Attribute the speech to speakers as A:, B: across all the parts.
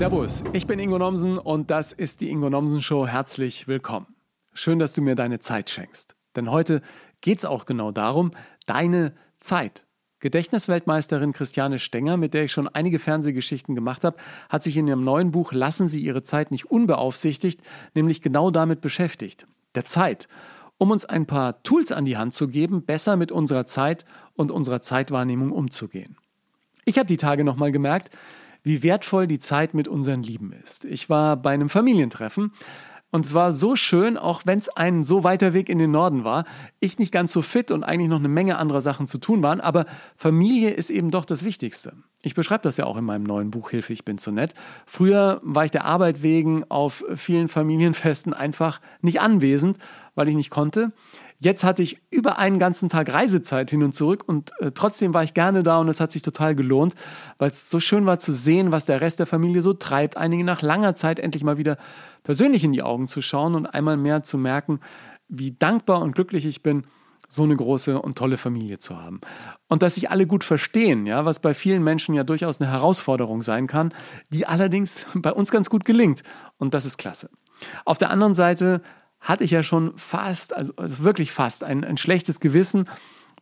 A: Servus, ich bin Ingo Nomsen und das ist die Ingo Nomsen Show. Herzlich willkommen. Schön, dass du mir deine Zeit schenkst. Denn heute geht es auch genau darum, deine Zeit. Gedächtnisweltmeisterin Christiane Stenger, mit der ich schon einige Fernsehgeschichten gemacht habe, hat sich in ihrem neuen Buch Lassen Sie Ihre Zeit nicht unbeaufsichtigt, nämlich genau damit beschäftigt. Der Zeit. Um uns ein paar Tools an die Hand zu geben, besser mit unserer Zeit und unserer Zeitwahrnehmung umzugehen. Ich habe die Tage nochmal gemerkt, wie wertvoll die Zeit mit unseren Lieben ist. Ich war bei einem Familientreffen und es war so schön, auch wenn es ein so weiter Weg in den Norden war, ich nicht ganz so fit und eigentlich noch eine Menge anderer Sachen zu tun waren, aber Familie ist eben doch das Wichtigste. Ich beschreibe das ja auch in meinem neuen Buch Hilfe, ich bin zu nett. Früher war ich der Arbeit wegen auf vielen Familienfesten einfach nicht anwesend, weil ich nicht konnte. Jetzt hatte ich über einen ganzen Tag Reisezeit hin und zurück und äh, trotzdem war ich gerne da und es hat sich total gelohnt, weil es so schön war zu sehen, was der Rest der Familie so treibt, einige nach langer Zeit endlich mal wieder persönlich in die Augen zu schauen und einmal mehr zu merken, wie dankbar und glücklich ich bin, so eine große und tolle Familie zu haben. Und dass sich alle gut verstehen, ja, was bei vielen Menschen ja durchaus eine Herausforderung sein kann, die allerdings bei uns ganz gut gelingt. Und das ist klasse. Auf der anderen Seite hatte ich ja schon fast, also, also wirklich fast, ein, ein schlechtes Gewissen,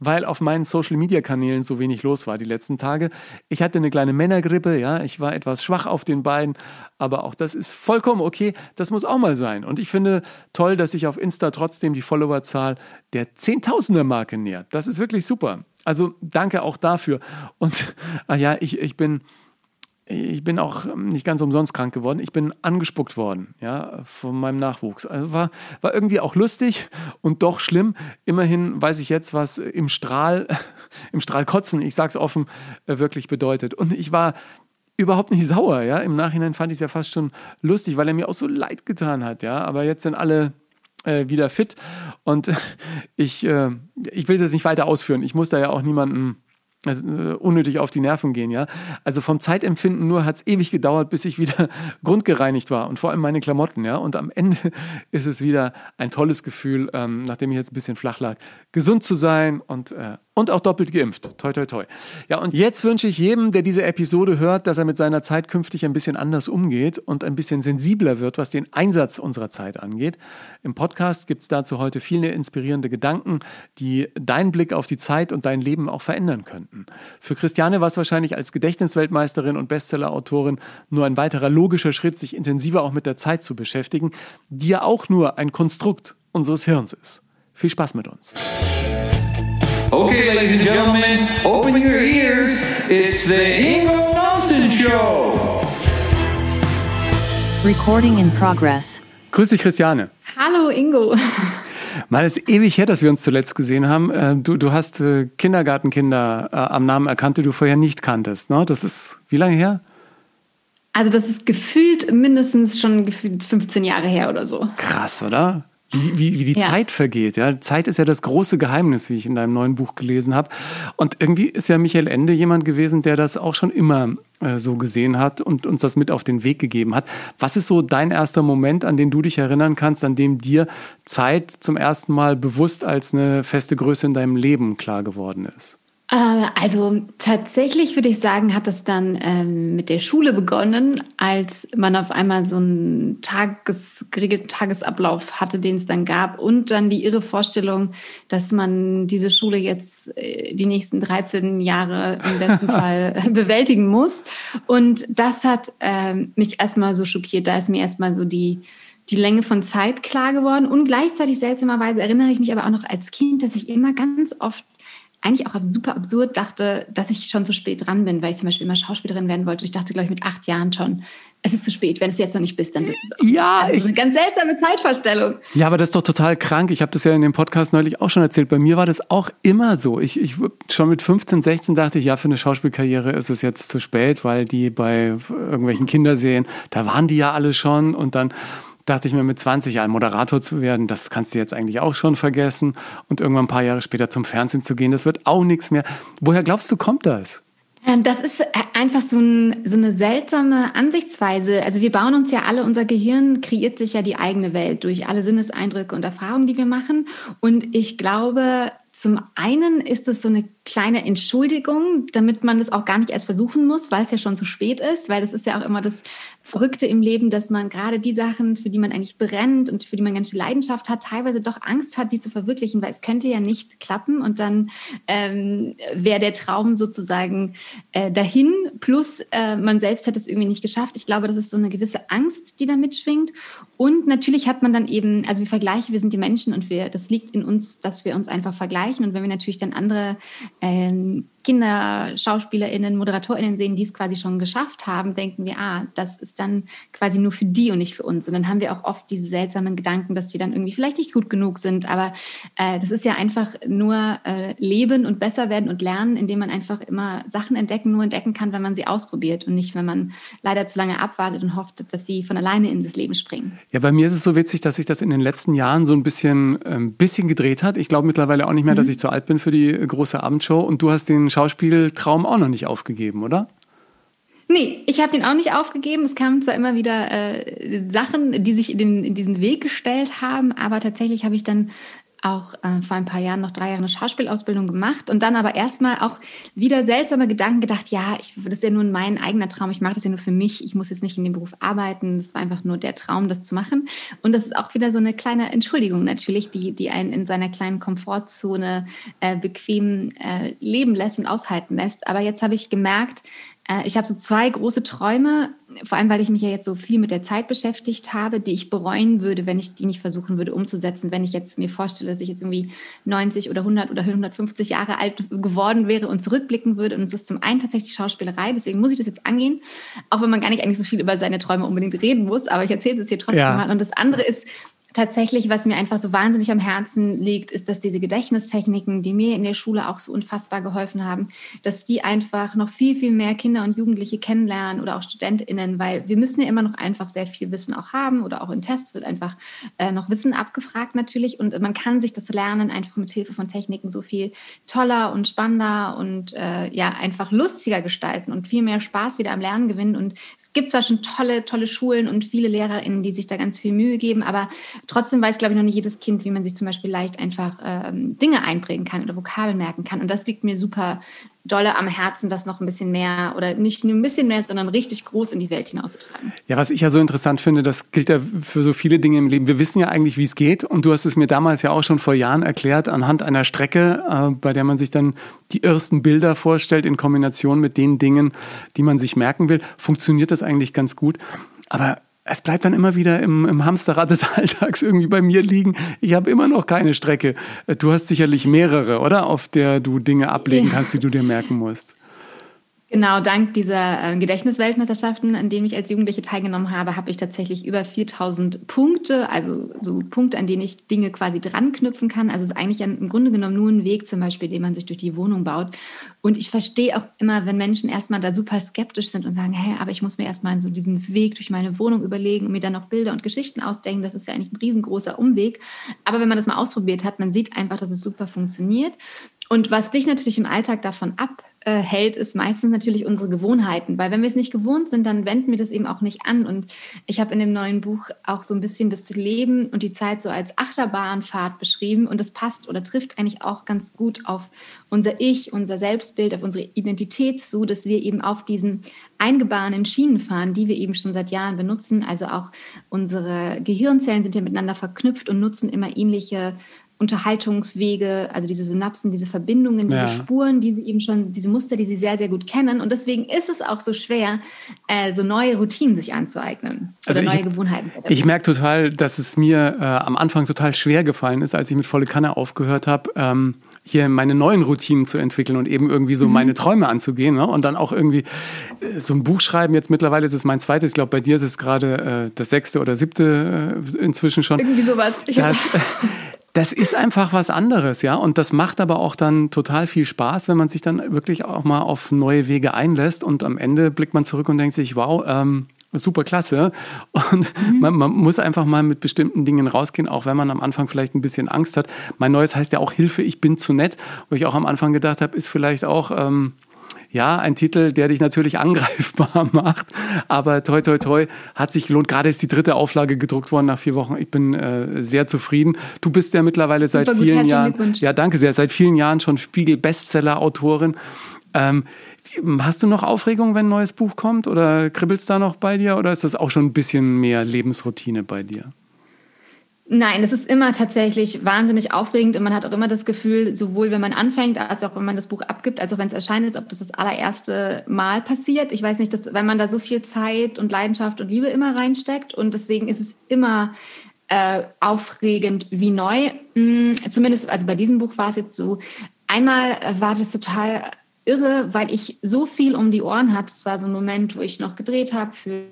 A: weil auf meinen Social-Media-Kanälen so wenig los war die letzten Tage. Ich hatte eine kleine Männergrippe, ja, ich war etwas schwach auf den Beinen, aber auch das ist vollkommen okay, das muss auch mal sein. Und ich finde toll, dass sich auf Insta trotzdem die Followerzahl der Zehntausender-Marke nähert. Das ist wirklich super. Also danke auch dafür. Und ah ja, ich, ich bin ich bin auch nicht ganz umsonst krank geworden. Ich bin angespuckt worden, ja, von meinem Nachwuchs. Also war, war irgendwie auch lustig und doch schlimm. Immerhin weiß ich jetzt, was im Strahl, im Strahl kotzen, ich sag's offen, äh, wirklich bedeutet. Und ich war überhaupt nicht sauer, ja. Im Nachhinein fand ich es ja fast schon lustig, weil er mir auch so leid getan hat, ja. Aber jetzt sind alle äh, wieder fit und ich, äh, ich will das nicht weiter ausführen. Ich muss da ja auch niemanden äh, unnötig auf die Nerven gehen, ja. Also vom Zeitempfinden nur hat es ewig gedauert, bis ich wieder grundgereinigt war und vor allem meine Klamotten, ja. Und am Ende ist es wieder ein tolles Gefühl, ähm, nachdem ich jetzt ein bisschen flach lag, gesund zu sein und äh, und auch doppelt geimpft. Toi, toi, toi. Ja, und jetzt wünsche ich jedem, der diese Episode hört, dass er mit seiner Zeit künftig ein bisschen anders umgeht und ein bisschen sensibler wird, was den Einsatz unserer Zeit angeht. Im Podcast gibt es dazu heute viele inspirierende Gedanken, die deinen Blick auf die Zeit und dein Leben auch verändern könnten. Für Christiane war es wahrscheinlich als Gedächtnisweltmeisterin und Bestsellerautorin nur ein weiterer logischer Schritt, sich intensiver auch mit der Zeit zu beschäftigen, die ja auch nur ein Konstrukt unseres Hirns ist. Viel Spaß mit uns. Okay, ladies and gentlemen, open your ears. It's the Ingo Nomsen Show. Recording in progress. Grüß dich, Christiane.
B: Hallo, Ingo.
A: Mal ist ewig her, dass wir uns zuletzt gesehen haben. Äh, du, du hast äh, Kindergartenkinder äh, am Namen erkannt, die du vorher nicht kanntest. Ne? Das ist wie lange her?
B: Also das ist gefühlt mindestens schon gefühlt 15 Jahre her oder so.
A: Krass, oder? Wie, wie, wie die ja. Zeit vergeht. Ja? Zeit ist ja das große Geheimnis, wie ich in deinem neuen Buch gelesen habe. Und irgendwie ist ja Michael Ende jemand gewesen, der das auch schon immer äh, so gesehen hat und uns das mit auf den Weg gegeben hat. Was ist so dein erster Moment, an den du dich erinnern kannst, an dem dir Zeit zum ersten Mal bewusst als eine feste Größe in deinem Leben klar geworden ist?
B: Äh, also tatsächlich würde ich sagen, hat es dann ähm, mit der Schule begonnen, als man auf einmal so einen Tages, geregelten Tagesablauf hatte, den es dann gab und dann die irre Vorstellung, dass man diese Schule jetzt äh, die nächsten 13 Jahre im besten Fall bewältigen muss. Und das hat äh, mich erstmal so schockiert. Da ist mir erstmal so die die Länge von Zeit klar geworden. Und gleichzeitig seltsamerweise erinnere ich mich aber auch noch als Kind, dass ich immer ganz oft eigentlich auch super absurd dachte, dass ich schon zu spät dran bin, weil ich zum Beispiel immer Schauspielerin werden wollte. Ich dachte, glaube ich, mit acht Jahren schon, es ist zu spät. Wenn du es jetzt noch nicht bist, dann bist du
A: es auch. Ja,
B: also
A: ich,
B: eine ganz seltsame Zeitvorstellung.
A: Ja, aber das ist doch total krank. Ich habe das ja in dem Podcast neulich auch schon erzählt. Bei mir war das auch immer so. Ich, ich schon mit 15, 16 dachte ich, ja, für eine Schauspielkarriere ist es jetzt zu spät, weil die bei irgendwelchen Kinderserien, da waren die ja alle schon und dann dachte ich mir mit 20 Jahren Moderator zu werden, das kannst du jetzt eigentlich auch schon vergessen. Und irgendwann ein paar Jahre später zum Fernsehen zu gehen, das wird auch nichts mehr. Woher glaubst du, kommt das?
B: Ähm, das ist einfach so, ein, so, eine seltsame Ansichtsweise. Also wir bauen uns ja alle, unser Gehirn kreiert sich ja die eigene Welt durch alle Sinneseindrücke und Erfahrungen, die wir machen. Und ich glaube, zum einen ist es so eine kleine Entschuldigung, damit man das auch gar nicht erst versuchen muss, weil es ja schon zu spät ist, weil das ist ja auch immer das Verrückte im Leben, dass man gerade die Sachen, für die man eigentlich brennt und für die man ganz viel Leidenschaft hat, teilweise doch Angst hat, die zu verwirklichen, weil es könnte ja nicht klappen und dann ähm, wäre der Traum sozusagen äh, dahin, plus äh, man selbst hätte es irgendwie nicht geschafft. Ich glaube, das ist so eine gewisse Angst, die da mitschwingt. Und natürlich hat man dann eben, also wir vergleichen, wir sind die Menschen und wir, das liegt in uns, dass wir uns einfach vergleichen. Und wenn wir natürlich dann andere ähm, Kinder, SchauspielerInnen, ModeratorInnen sehen, die es quasi schon geschafft haben, denken wir, ah, das ist dann quasi nur für die und nicht für uns. Und dann haben wir auch oft diese seltsamen Gedanken, dass wir dann irgendwie vielleicht nicht gut genug sind. Aber äh, das ist ja einfach nur äh, leben und besser werden und lernen, indem man einfach immer Sachen entdecken, nur entdecken kann, wenn man sie ausprobiert und nicht, wenn man leider zu lange abwartet und hofft, dass sie von alleine in das Leben springen.
A: Ja, bei mir ist es so witzig, dass sich das in den letzten Jahren so ein bisschen, ähm, bisschen gedreht hat. Ich glaube mittlerweile auch nicht mehr, mhm. dass ich zu alt bin für die große Abendshow. Und du hast den Schauspieltraum auch noch nicht aufgegeben, oder?
B: Nee, ich habe den auch nicht aufgegeben. Es kamen zwar immer wieder äh, Sachen, die sich in, den, in, diesen Weg gestellt haben, aber tatsächlich habe ich dann auch äh, vor ein paar Jahren noch drei Jahre eine Schauspielausbildung gemacht und dann aber erstmal auch wieder seltsame Gedanken gedacht, ja, ich, das ist ja nur mein eigener Traum, ich mache das ja nur für mich, ich muss jetzt nicht in dem Beruf arbeiten, das war einfach nur der Traum, das zu machen. Und das ist auch wieder so eine kleine Entschuldigung natürlich, die, die einen in seiner kleinen Komfortzone äh, bequem äh, leben lässt und aushalten lässt. Aber jetzt habe ich gemerkt, äh, ich habe so zwei große Träume, vor allem weil ich mich ja jetzt so viel mit der Zeit beschäftigt habe, die ich bereuen würde, wenn ich die nicht versuchen würde umzusetzen. Wenn ich jetzt mir vorstelle, dass ich jetzt irgendwie 90 oder 100 oder 150 Jahre alt geworden wäre und zurückblicken würde. Und es ist zum einen tatsächlich Schauspielerei, deswegen muss ich das jetzt angehen, auch wenn man gar nicht eigentlich so viel über seine Träume unbedingt reden muss. Aber ich erzähle es hier trotzdem ja. mal. Und das andere ist tatsächlich, was mir einfach so wahnsinnig am Herzen liegt, ist, dass diese Gedächtnistechniken, die mir in der Schule auch so unfassbar geholfen haben, dass die einfach noch viel, viel mehr Kinder und Jugendliche kennenlernen oder auch StudentInnen, weil wir müssen ja immer noch einfach sehr viel Wissen auch haben oder auch in Tests wird einfach äh, noch Wissen abgefragt natürlich und man kann sich das Lernen einfach mit Hilfe von Techniken so viel toller und spannender und äh, ja, einfach lustiger gestalten und viel mehr Spaß wieder am Lernen gewinnen. Und es gibt zwar schon tolle, tolle Schulen und viele LehrerInnen, die sich da ganz viel Mühe geben, aber Trotzdem weiß, glaube ich, noch nicht jedes Kind, wie man sich zum Beispiel leicht einfach ähm, Dinge einprägen kann oder Vokabeln merken kann. Und das liegt mir super dolle am Herzen, das noch ein bisschen mehr oder nicht nur ein bisschen mehr, sondern richtig groß in die Welt hinauszutragen.
A: Ja, was ich ja so interessant finde, das gilt ja für so viele Dinge im Leben. Wir wissen ja eigentlich, wie es geht und du hast es mir damals ja auch schon vor Jahren erklärt, anhand einer Strecke, äh, bei der man sich dann die ersten Bilder vorstellt in Kombination mit den Dingen, die man sich merken will, funktioniert das eigentlich ganz gut. Aber es bleibt dann immer wieder im, im Hamsterrad des Alltags irgendwie bei mir liegen. Ich habe immer noch keine Strecke. Du hast sicherlich mehrere, oder? Auf der du Dinge ablegen kannst, die du dir merken musst.
B: Genau, dank dieser äh, Gedächtnisweltmeisterschaften, an denen ich als Jugendliche teilgenommen habe, habe ich tatsächlich über 4000 Punkte, also so Punkte, an denen ich Dinge quasi dran knüpfen kann. Also es ist eigentlich ein, im Grunde genommen nur ein Weg zum Beispiel, den man sich durch die Wohnung baut. Und ich verstehe auch immer, wenn Menschen erstmal da super skeptisch sind und sagen, hey, aber ich muss mir erstmal so diesen Weg durch meine Wohnung überlegen und mir dann noch Bilder und Geschichten ausdenken. Das ist ja eigentlich ein riesengroßer Umweg. Aber wenn man das mal ausprobiert hat, man sieht einfach, dass es super funktioniert. Und was dich natürlich im Alltag davon ab äh, hält, ist meistens natürlich unsere Gewohnheiten. Weil wenn wir es nicht gewohnt sind, dann wenden wir das eben auch nicht an. Und ich habe in dem neuen Buch auch so ein bisschen das Leben und die Zeit so als Achterbahnfahrt beschrieben. Und das passt oder trifft eigentlich auch ganz gut auf unser Ich, unser Selbstbild, auf unsere Identität zu, dass wir eben auf diesen eingebahnenen Schienen fahren, die wir eben schon seit Jahren benutzen. Also auch unsere Gehirnzellen sind ja miteinander verknüpft und nutzen immer ähnliche Unterhaltungswege, also diese Synapsen, diese Verbindungen, diese ja. Spuren, die sie eben schon, diese Muster, die sie sehr, sehr gut kennen. Und deswegen ist es auch so schwer, äh, so neue Routinen sich anzueignen
A: also oder neue ich, Gewohnheiten zu Ich merke total, dass es mir äh, am Anfang total schwer gefallen ist, als ich mit volle Kanne aufgehört habe. Ähm, hier meine neuen Routinen zu entwickeln und eben irgendwie so mhm. meine Träume anzugehen ne? und dann auch irgendwie äh, so ein Buch schreiben. Jetzt mittlerweile ist es mein zweites, ich glaube bei dir ist es gerade äh, das sechste oder siebte äh, inzwischen schon.
B: Irgendwie sowas.
A: Das, das ist einfach was anderes, ja. Und das macht aber auch dann total viel Spaß, wenn man sich dann wirklich auch mal auf neue Wege einlässt und am Ende blickt man zurück und denkt sich, wow, ähm, super klasse. Und mhm. man, man, muss einfach mal mit bestimmten Dingen rausgehen, auch wenn man am Anfang vielleicht ein bisschen Angst hat. Mein neues heißt ja auch Hilfe, ich bin zu nett, wo ich auch am Anfang gedacht habe, ist vielleicht auch. Ähm, Ja, ein Titel, der dich natürlich angreifbar macht, aber toi, toi, toi, hat sich gelohnt. Gerade ist die dritte Auflage gedruckt worden nach vier Wochen. Ich bin äh, sehr zufrieden. Du bist ja mittlerweile Super seit gut, vielen Jahren, ja, danke sehr, seit vielen Jahren schon Spiegel-Bestseller-Autorin. Ähm, Hast du noch Aufregung, wenn ein neues Buch kommt? Oder kribbelst da noch bei dir? Oder ist das auch schon ein bisschen mehr Lebensroutine bei dir?
B: Nein, es ist immer tatsächlich wahnsinnig aufregend und man hat auch immer das Gefühl, sowohl wenn man anfängt, als auch wenn man das Buch abgibt, als auch wenn es erscheint, als ob das das allererste Mal passiert. Ich weiß nicht, dass, wenn man da so viel Zeit und Leidenschaft und Liebe immer reinsteckt und deswegen ist es immer äh, aufregend wie neu. Hm, zumindest, also bei diesem Buch war es jetzt so. Einmal war das total irre, weil ich so viel um die Ohren hatte. Es war so ein Moment, wo ich noch gedreht habe für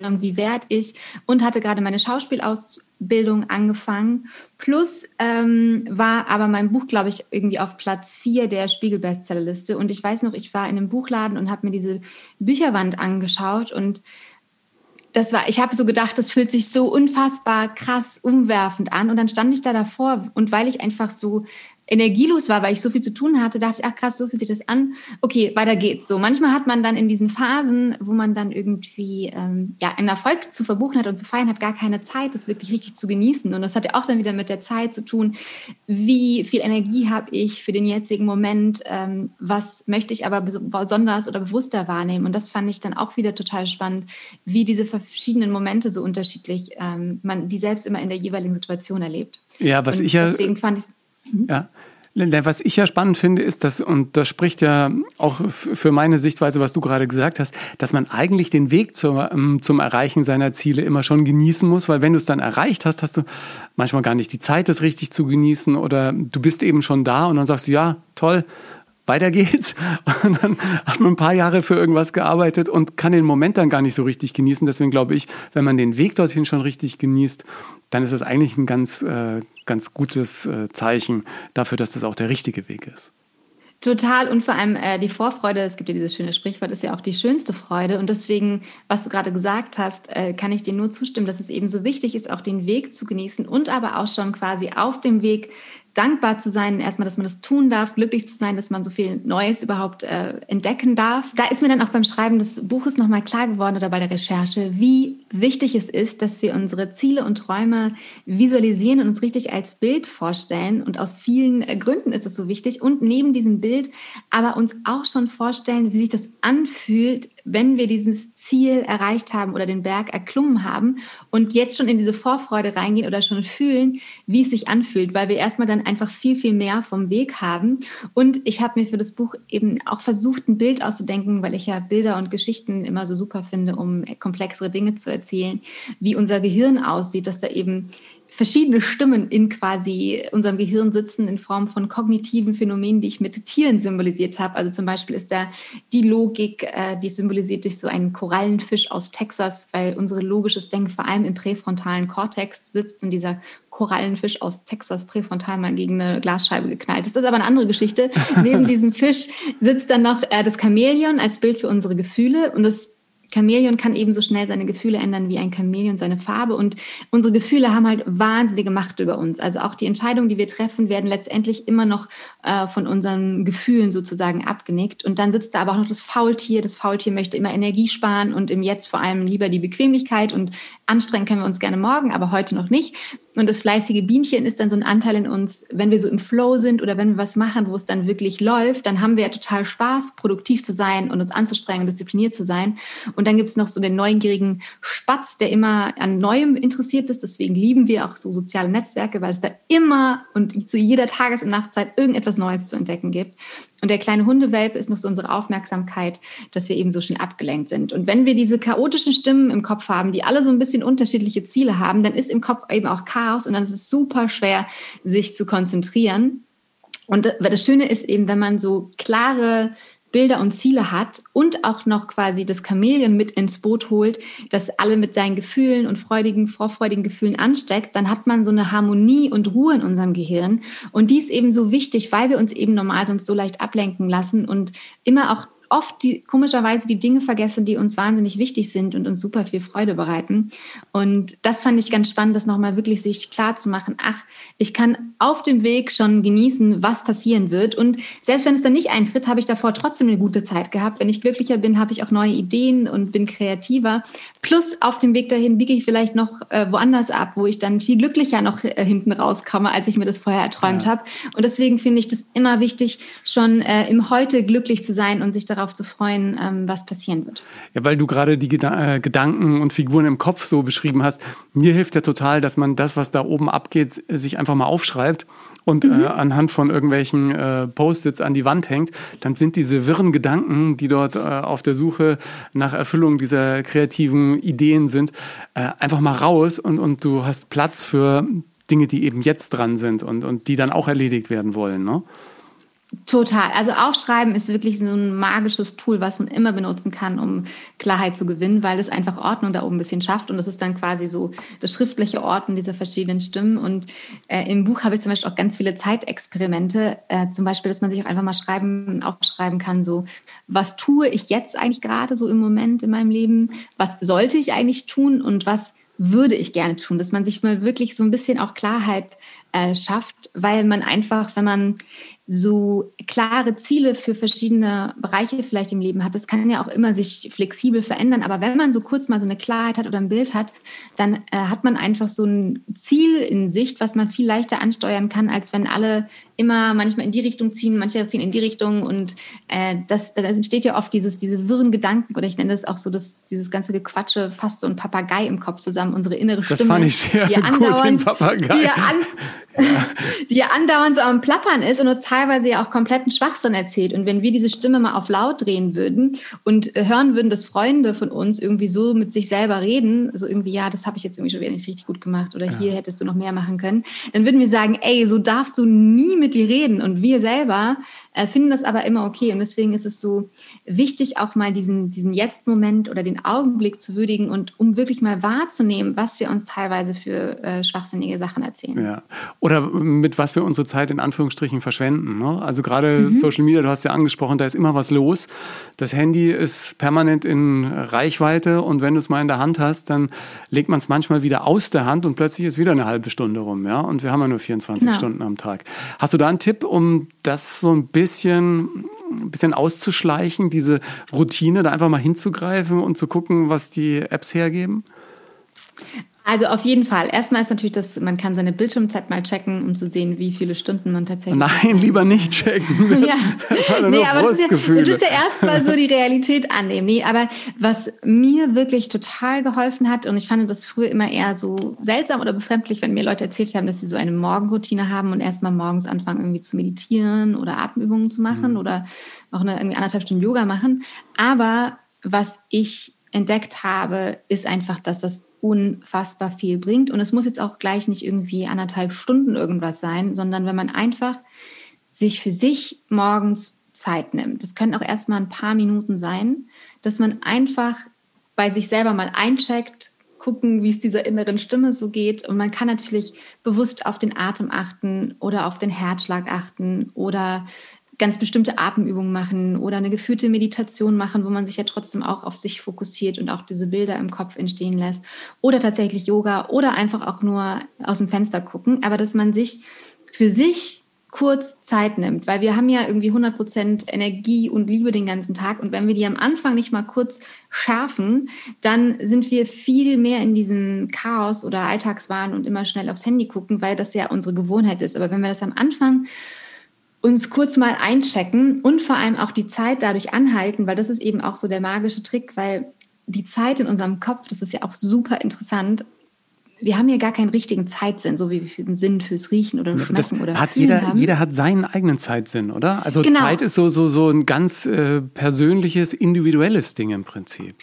B: wie wert ich und hatte gerade meine Schauspielausbildung angefangen. Plus ähm, war aber mein Buch, glaube ich, irgendwie auf Platz vier der Spiegel-Bestsellerliste. Und ich weiß noch, ich war in einem Buchladen und habe mir diese Bücherwand angeschaut und das war, ich habe so gedacht, das fühlt sich so unfassbar krass umwerfend an. Und dann stand ich da davor und weil ich einfach so energielos war, weil ich so viel zu tun hatte, dachte ich, ach krass, so fühlt sich das an. Okay, weiter geht's. So manchmal hat man dann in diesen Phasen, wo man dann irgendwie ähm, ja einen Erfolg zu verbuchen hat und zu feiern, hat gar keine Zeit, das wirklich richtig zu genießen. Und das hat ja auch dann wieder mit der Zeit zu tun. Wie viel Energie habe ich für den jetzigen Moment? Ähm, was möchte ich aber besonders oder bewusster wahrnehmen? Und das fand ich dann auch wieder total spannend, wie diese verschiedenen Momente so unterschiedlich ähm, man die selbst immer in der jeweiligen Situation erlebt.
A: Ja, was und ich ja deswegen fand ich ja. Was ich ja spannend finde, ist, dass, und das spricht ja auch für meine Sichtweise, was du gerade gesagt hast, dass man eigentlich den Weg zum, ähm, zum Erreichen seiner Ziele immer schon genießen muss, weil wenn du es dann erreicht hast, hast du manchmal gar nicht die Zeit, das richtig zu genießen oder du bist eben schon da und dann sagst du, ja, toll, weiter geht's. Und dann hat man ein paar Jahre für irgendwas gearbeitet und kann den Moment dann gar nicht so richtig genießen. Deswegen glaube ich, wenn man den Weg dorthin schon richtig genießt, dann ist das eigentlich ein ganz, äh, ganz gutes äh, Zeichen dafür, dass das auch der richtige Weg ist.
B: Total und vor allem äh, die Vorfreude, es gibt ja dieses schöne Sprichwort, ist ja auch die schönste Freude. Und deswegen, was du gerade gesagt hast, äh, kann ich dir nur zustimmen, dass es eben so wichtig ist, auch den Weg zu genießen und aber auch schon quasi auf dem Weg dankbar zu sein, erstmal, dass man das tun darf, glücklich zu sein, dass man so viel Neues überhaupt äh, entdecken darf. Da ist mir dann auch beim Schreiben des Buches nochmal klar geworden oder bei der Recherche, wie wichtig es ist, dass wir unsere Ziele und Träume visualisieren und uns richtig als Bild vorstellen. Und aus vielen äh, Gründen ist es so wichtig. Und neben diesem Bild aber uns auch schon vorstellen, wie sich das anfühlt, wenn wir dieses Ziel erreicht haben oder den Berg erklommen haben und jetzt schon in diese Vorfreude reingehen oder schon fühlen, wie es sich anfühlt, weil wir erstmal dann einfach viel, viel mehr vom Weg haben. Und ich habe mir für das Buch eben auch versucht, ein Bild auszudenken, weil ich ja Bilder und Geschichten immer so super finde, um komplexere Dinge zu erzählen, wie unser Gehirn aussieht, dass da eben verschiedene Stimmen in quasi unserem Gehirn sitzen in Form von kognitiven Phänomenen, die ich mit Tieren symbolisiert habe. Also zum Beispiel ist da die Logik, äh, die symbolisiert durch so einen Korallenfisch aus Texas, weil unsere logisches Denken vor allem im präfrontalen Kortex sitzt und dieser Korallenfisch aus Texas präfrontal mal gegen eine Glasscheibe geknallt ist. Das ist aber eine andere Geschichte. Neben diesem Fisch sitzt dann noch äh, das Chamäleon als Bild für unsere Gefühle und das Chamäleon kann ebenso schnell seine Gefühle ändern wie ein Chamäleon seine Farbe. Und unsere Gefühle haben halt wahnsinnige Macht über uns. Also auch die Entscheidungen, die wir treffen, werden letztendlich immer noch äh, von unseren Gefühlen sozusagen abgenickt. Und dann sitzt da aber auch noch das Faultier. Das Faultier möchte immer Energie sparen und im Jetzt vor allem lieber die Bequemlichkeit. Und anstrengen können wir uns gerne morgen, aber heute noch nicht. Und das fleißige Bienchen ist dann so ein Anteil in uns, wenn wir so im Flow sind oder wenn wir was machen, wo es dann wirklich läuft, dann haben wir ja total Spaß, produktiv zu sein und uns anzustrengen, diszipliniert zu sein. Und dann gibt es noch so den neugierigen Spatz, der immer an Neuem interessiert ist. Deswegen lieben wir auch so soziale Netzwerke, weil es da immer und zu jeder Tages- und Nachtzeit irgendetwas Neues zu entdecken gibt. Und der kleine Hundewelpe ist noch so unsere Aufmerksamkeit, dass wir eben so schnell abgelenkt sind. Und wenn wir diese chaotischen Stimmen im Kopf haben, die alle so ein bisschen unterschiedliche Ziele haben, dann ist im Kopf eben auch Chaos und dann ist es super schwer, sich zu konzentrieren. Und das Schöne ist eben, wenn man so klare Bilder und Ziele hat und auch noch quasi das Chamäleon mit ins Boot holt, das alle mit seinen Gefühlen und freudigen, vorfreudigen Gefühlen ansteckt, dann hat man so eine Harmonie und Ruhe in unserem Gehirn. Und die ist eben so wichtig, weil wir uns eben normal sonst so leicht ablenken lassen und immer auch oft die, komischerweise die Dinge vergessen, die uns wahnsinnig wichtig sind und uns super viel Freude bereiten. Und das fand ich ganz spannend, das nochmal wirklich sich klar zu machen. Ach, ich kann auf dem Weg schon genießen, was passieren wird. Und selbst wenn es dann nicht eintritt, habe ich davor trotzdem eine gute Zeit gehabt. Wenn ich glücklicher bin, habe ich auch neue Ideen und bin kreativer. Plus auf dem Weg dahin biege ich vielleicht noch äh, woanders ab, wo ich dann viel glücklicher noch äh, hinten rauskomme, als ich mir das vorher erträumt ja. habe. Und deswegen finde ich das immer wichtig, schon äh, im Heute glücklich zu sein und sich darauf zu freuen, ähm, was passieren wird.
A: Ja, weil du gerade die Geda äh, Gedanken und Figuren im Kopf so beschrieben hast. Mir hilft ja total, dass man das, was da oben abgeht, sich einfach mal aufschreibt und äh, mhm. äh, anhand von irgendwelchen äh, Post-its an die Wand hängt, dann sind diese wirren Gedanken, die dort äh, auf der Suche nach Erfüllung dieser kreativen Ideen sind, äh, einfach mal raus und, und du hast Platz für Dinge, die eben jetzt dran sind und, und die dann auch erledigt werden wollen. Ne?
B: Total. Also Aufschreiben ist wirklich so ein magisches Tool, was man immer benutzen kann, um Klarheit zu gewinnen, weil es einfach Ordnung da oben ein bisschen schafft. Und das ist dann quasi so das schriftliche Orten dieser verschiedenen Stimmen. Und äh, im Buch habe ich zum Beispiel auch ganz viele Zeitexperimente. Äh, zum Beispiel, dass man sich auch einfach mal schreiben, aufschreiben kann, so, was tue ich jetzt eigentlich gerade so im Moment in meinem Leben? Was sollte ich eigentlich tun? Und was würde ich gerne tun? Dass man sich mal wirklich so ein bisschen auch Klarheit äh, schafft, weil man einfach, wenn man so klare Ziele für verschiedene Bereiche vielleicht im Leben hat. Das kann ja auch immer sich flexibel verändern. Aber wenn man so kurz mal so eine Klarheit hat oder ein Bild hat, dann äh, hat man einfach so ein Ziel in Sicht, was man viel leichter ansteuern kann, als wenn alle immer manchmal in die Richtung ziehen, manche ziehen in die Richtung. Und äh, das, da entsteht ja oft dieses, diese wirren Gedanken, oder ich nenne das auch so, dass dieses ganze Gequatsche fast so ein Papagei im Kopf zusammen, unsere innere Stimme.
A: Das fand ich sehr
B: die
A: gut,
B: andauernd,
A: den Papagei.
B: Die, an, die ja andauernd so am Plappern ist und uns teilweise ja auch kompletten Schwachsinn erzählt. Und wenn wir diese Stimme mal auf laut drehen würden und hören würden, dass Freunde von uns irgendwie so mit sich selber reden, so irgendwie, ja, das habe ich jetzt irgendwie schon wieder nicht richtig gut gemacht oder ja. hier hättest du noch mehr machen können, dann würden wir sagen, ey, so darfst du nie mit dir reden. Und wir selber äh, finden das aber immer okay. Und deswegen ist es so wichtig, auch mal diesen, diesen Jetzt-Moment oder den Augenblick zu würdigen und um wirklich mal wahrzunehmen, was wir uns teilweise für äh, schwachsinnige Sachen erzählen.
A: Ja. Oder mit was wir unsere Zeit in Anführungsstrichen verschwenden. Ne? Also gerade mhm. Social Media, du hast ja angesprochen, da ist immer was los. Das Handy ist permanent in Reichweite und wenn du es mal in der Hand hast, dann legt man es manchmal wieder aus der Hand und plötzlich ist wieder eine halbe Stunde rum. Ja? Und wir haben ja nur 24 genau. Stunden am Tag. Hast du da einen Tipp, um das so ein bisschen bisschen, ein bisschen auszuschleichen, diese Routine, da einfach mal hinzugreifen und zu gucken, was die Apps hergeben?
B: Also auf jeden Fall. Erstmal ist natürlich, dass man kann seine Bildschirmzeit mal checken, um zu sehen, wie viele Stunden man tatsächlich.
A: Nein, lieber nicht checken. Das,
B: ja. das war nee, aber das ist, ja, das ist ja erstmal so die Realität annehmen. Nee, aber was mir wirklich total geholfen hat, und ich fand das früher immer eher so seltsam oder befremdlich, wenn mir Leute erzählt haben, dass sie so eine Morgenroutine haben und erstmal morgens anfangen, irgendwie zu meditieren oder Atemübungen zu machen mhm. oder auch eine irgendwie anderthalb Stunden Yoga machen. Aber was ich entdeckt habe, ist einfach, dass das unfassbar viel bringt. Und es muss jetzt auch gleich nicht irgendwie anderthalb Stunden irgendwas sein, sondern wenn man einfach sich für sich morgens Zeit nimmt. Das können auch erstmal ein paar Minuten sein, dass man einfach bei sich selber mal eincheckt, gucken, wie es dieser inneren Stimme so geht. Und man kann natürlich bewusst auf den Atem achten oder auf den Herzschlag achten oder ganz bestimmte Atemübungen machen oder eine geführte Meditation machen, wo man sich ja trotzdem auch auf sich fokussiert und auch diese Bilder im Kopf entstehen lässt. Oder tatsächlich Yoga oder einfach auch nur aus dem Fenster gucken. Aber dass man sich für sich kurz Zeit nimmt, weil wir haben ja irgendwie 100 Prozent Energie und Liebe den ganzen Tag und wenn wir die am Anfang nicht mal kurz schärfen, dann sind wir viel mehr in diesem Chaos oder Alltagswahn und immer schnell aufs Handy gucken, weil das ja unsere Gewohnheit ist. Aber wenn wir das am Anfang uns kurz mal einchecken und vor allem auch die Zeit dadurch anhalten, weil das ist eben auch so der magische Trick, weil die Zeit in unserem Kopf, das ist ja auch super interessant. Wir haben ja gar keinen richtigen Zeitsinn, so wie wir einen Sinn fürs Riechen oder Schmecken das oder
A: hat jeder, haben. jeder hat seinen eigenen Zeitsinn, oder? Also genau. Zeit ist so, so, so ein ganz äh, persönliches, individuelles Ding im Prinzip.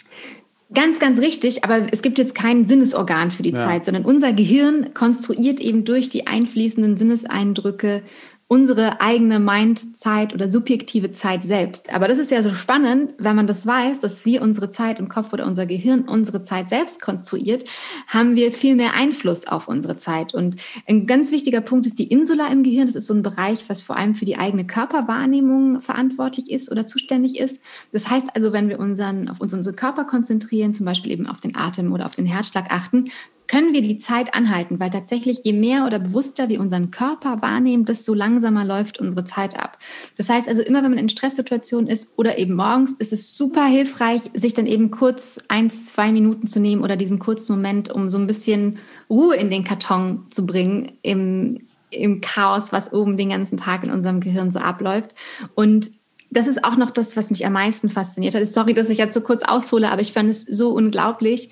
B: Ganz, ganz richtig, aber es gibt jetzt kein Sinnesorgan für die ja. Zeit, sondern unser Gehirn konstruiert eben durch die einfließenden Sinneseindrücke unsere eigene Mindzeit oder subjektive Zeit selbst. Aber das ist ja so spannend, wenn man das weiß, dass wir unsere Zeit im Kopf oder unser Gehirn unsere Zeit selbst konstruiert, haben wir viel mehr Einfluss auf unsere Zeit. Und ein ganz wichtiger Punkt ist die Insula im Gehirn. Das ist so ein Bereich, was vor allem für die eigene Körperwahrnehmung verantwortlich ist oder zuständig ist. Das heißt also, wenn wir unseren, auf unseren Körper konzentrieren, zum Beispiel eben auf den Atem oder auf den Herzschlag achten, können wir die Zeit anhalten, weil tatsächlich je mehr oder bewusster wir unseren Körper wahrnehmen, desto langsamer läuft unsere Zeit ab. Das heißt also immer, wenn man in Stresssituationen ist oder eben morgens, ist es super hilfreich, sich dann eben kurz eins, zwei Minuten zu nehmen oder diesen kurzen Moment, um so ein bisschen Ruhe in den Karton zu bringen im, im Chaos, was oben den ganzen Tag in unserem Gehirn so abläuft. Und das ist auch noch das, was mich am meisten fasziniert hat. Sorry, dass ich jetzt so kurz aushole, aber ich fand es so unglaublich,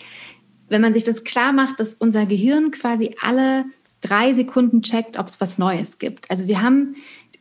B: wenn man sich das klar macht, dass unser Gehirn quasi alle drei Sekunden checkt, ob es was Neues gibt. Also wir haben